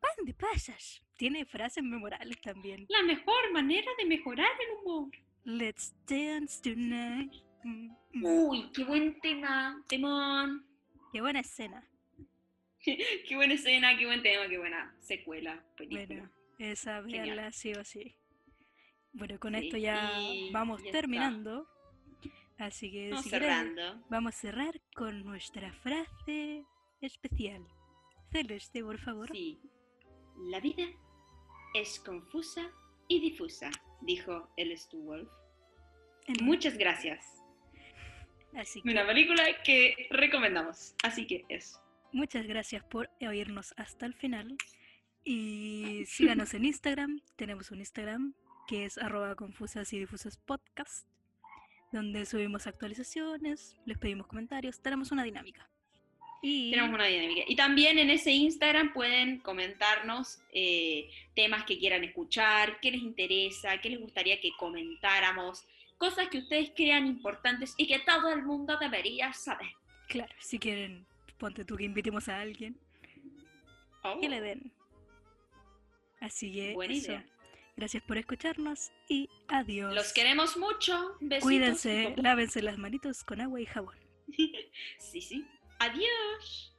Speaker 1: Pan de pasas. Tiene frases memorables también.
Speaker 2: La mejor manera de mejorar el humor.
Speaker 1: Let's dance tonight. Mm, mm.
Speaker 2: Uy, qué buen tema. Temón.
Speaker 1: Qué buena escena.
Speaker 2: Qué buena escena, qué buen tema, qué buena secuela, película.
Speaker 1: Bueno, esa veanla sí o sí. Bueno, con
Speaker 2: Sí,
Speaker 1: esto ya vamos
Speaker 2: ya está.
Speaker 1: Así que
Speaker 2: Vamos
Speaker 1: si a cerrar con nuestra frase especial. Celeste, por favor.
Speaker 2: Sí. La vida es confusa y difusa, dijo el Stu Wolf. Muchas gracias.
Speaker 1: Así que
Speaker 2: Una película que recomendamos. Así que eso.
Speaker 1: muchas gracias por oírnos hasta el final. Y síganos en Instagram. Tenemos un Instagram que es arroba confusas y difusas podcast, donde subimos actualizaciones, les pedimos comentarios, tenemos una dinámica. Y
Speaker 2: Tenemos una dinámica. Y también en ese Instagram pueden comentarnos eh, temas que quieran escuchar, qué les interesa, qué les gustaría que comentáramos, cosas que ustedes crean importantes y que todo el mundo debería saber.
Speaker 1: claro, si quieren, ponte tú que invitemos a alguien,
Speaker 2: Oh,
Speaker 1: que le den. Así que
Speaker 2: buena
Speaker 1: eso.
Speaker 2: idea.
Speaker 1: Gracias por escucharnos y adiós.
Speaker 2: Los queremos mucho. Besitos.
Speaker 1: Cuídense, lávense las manitos con agua y jabón.
Speaker 2: Sí, sí. Adiós.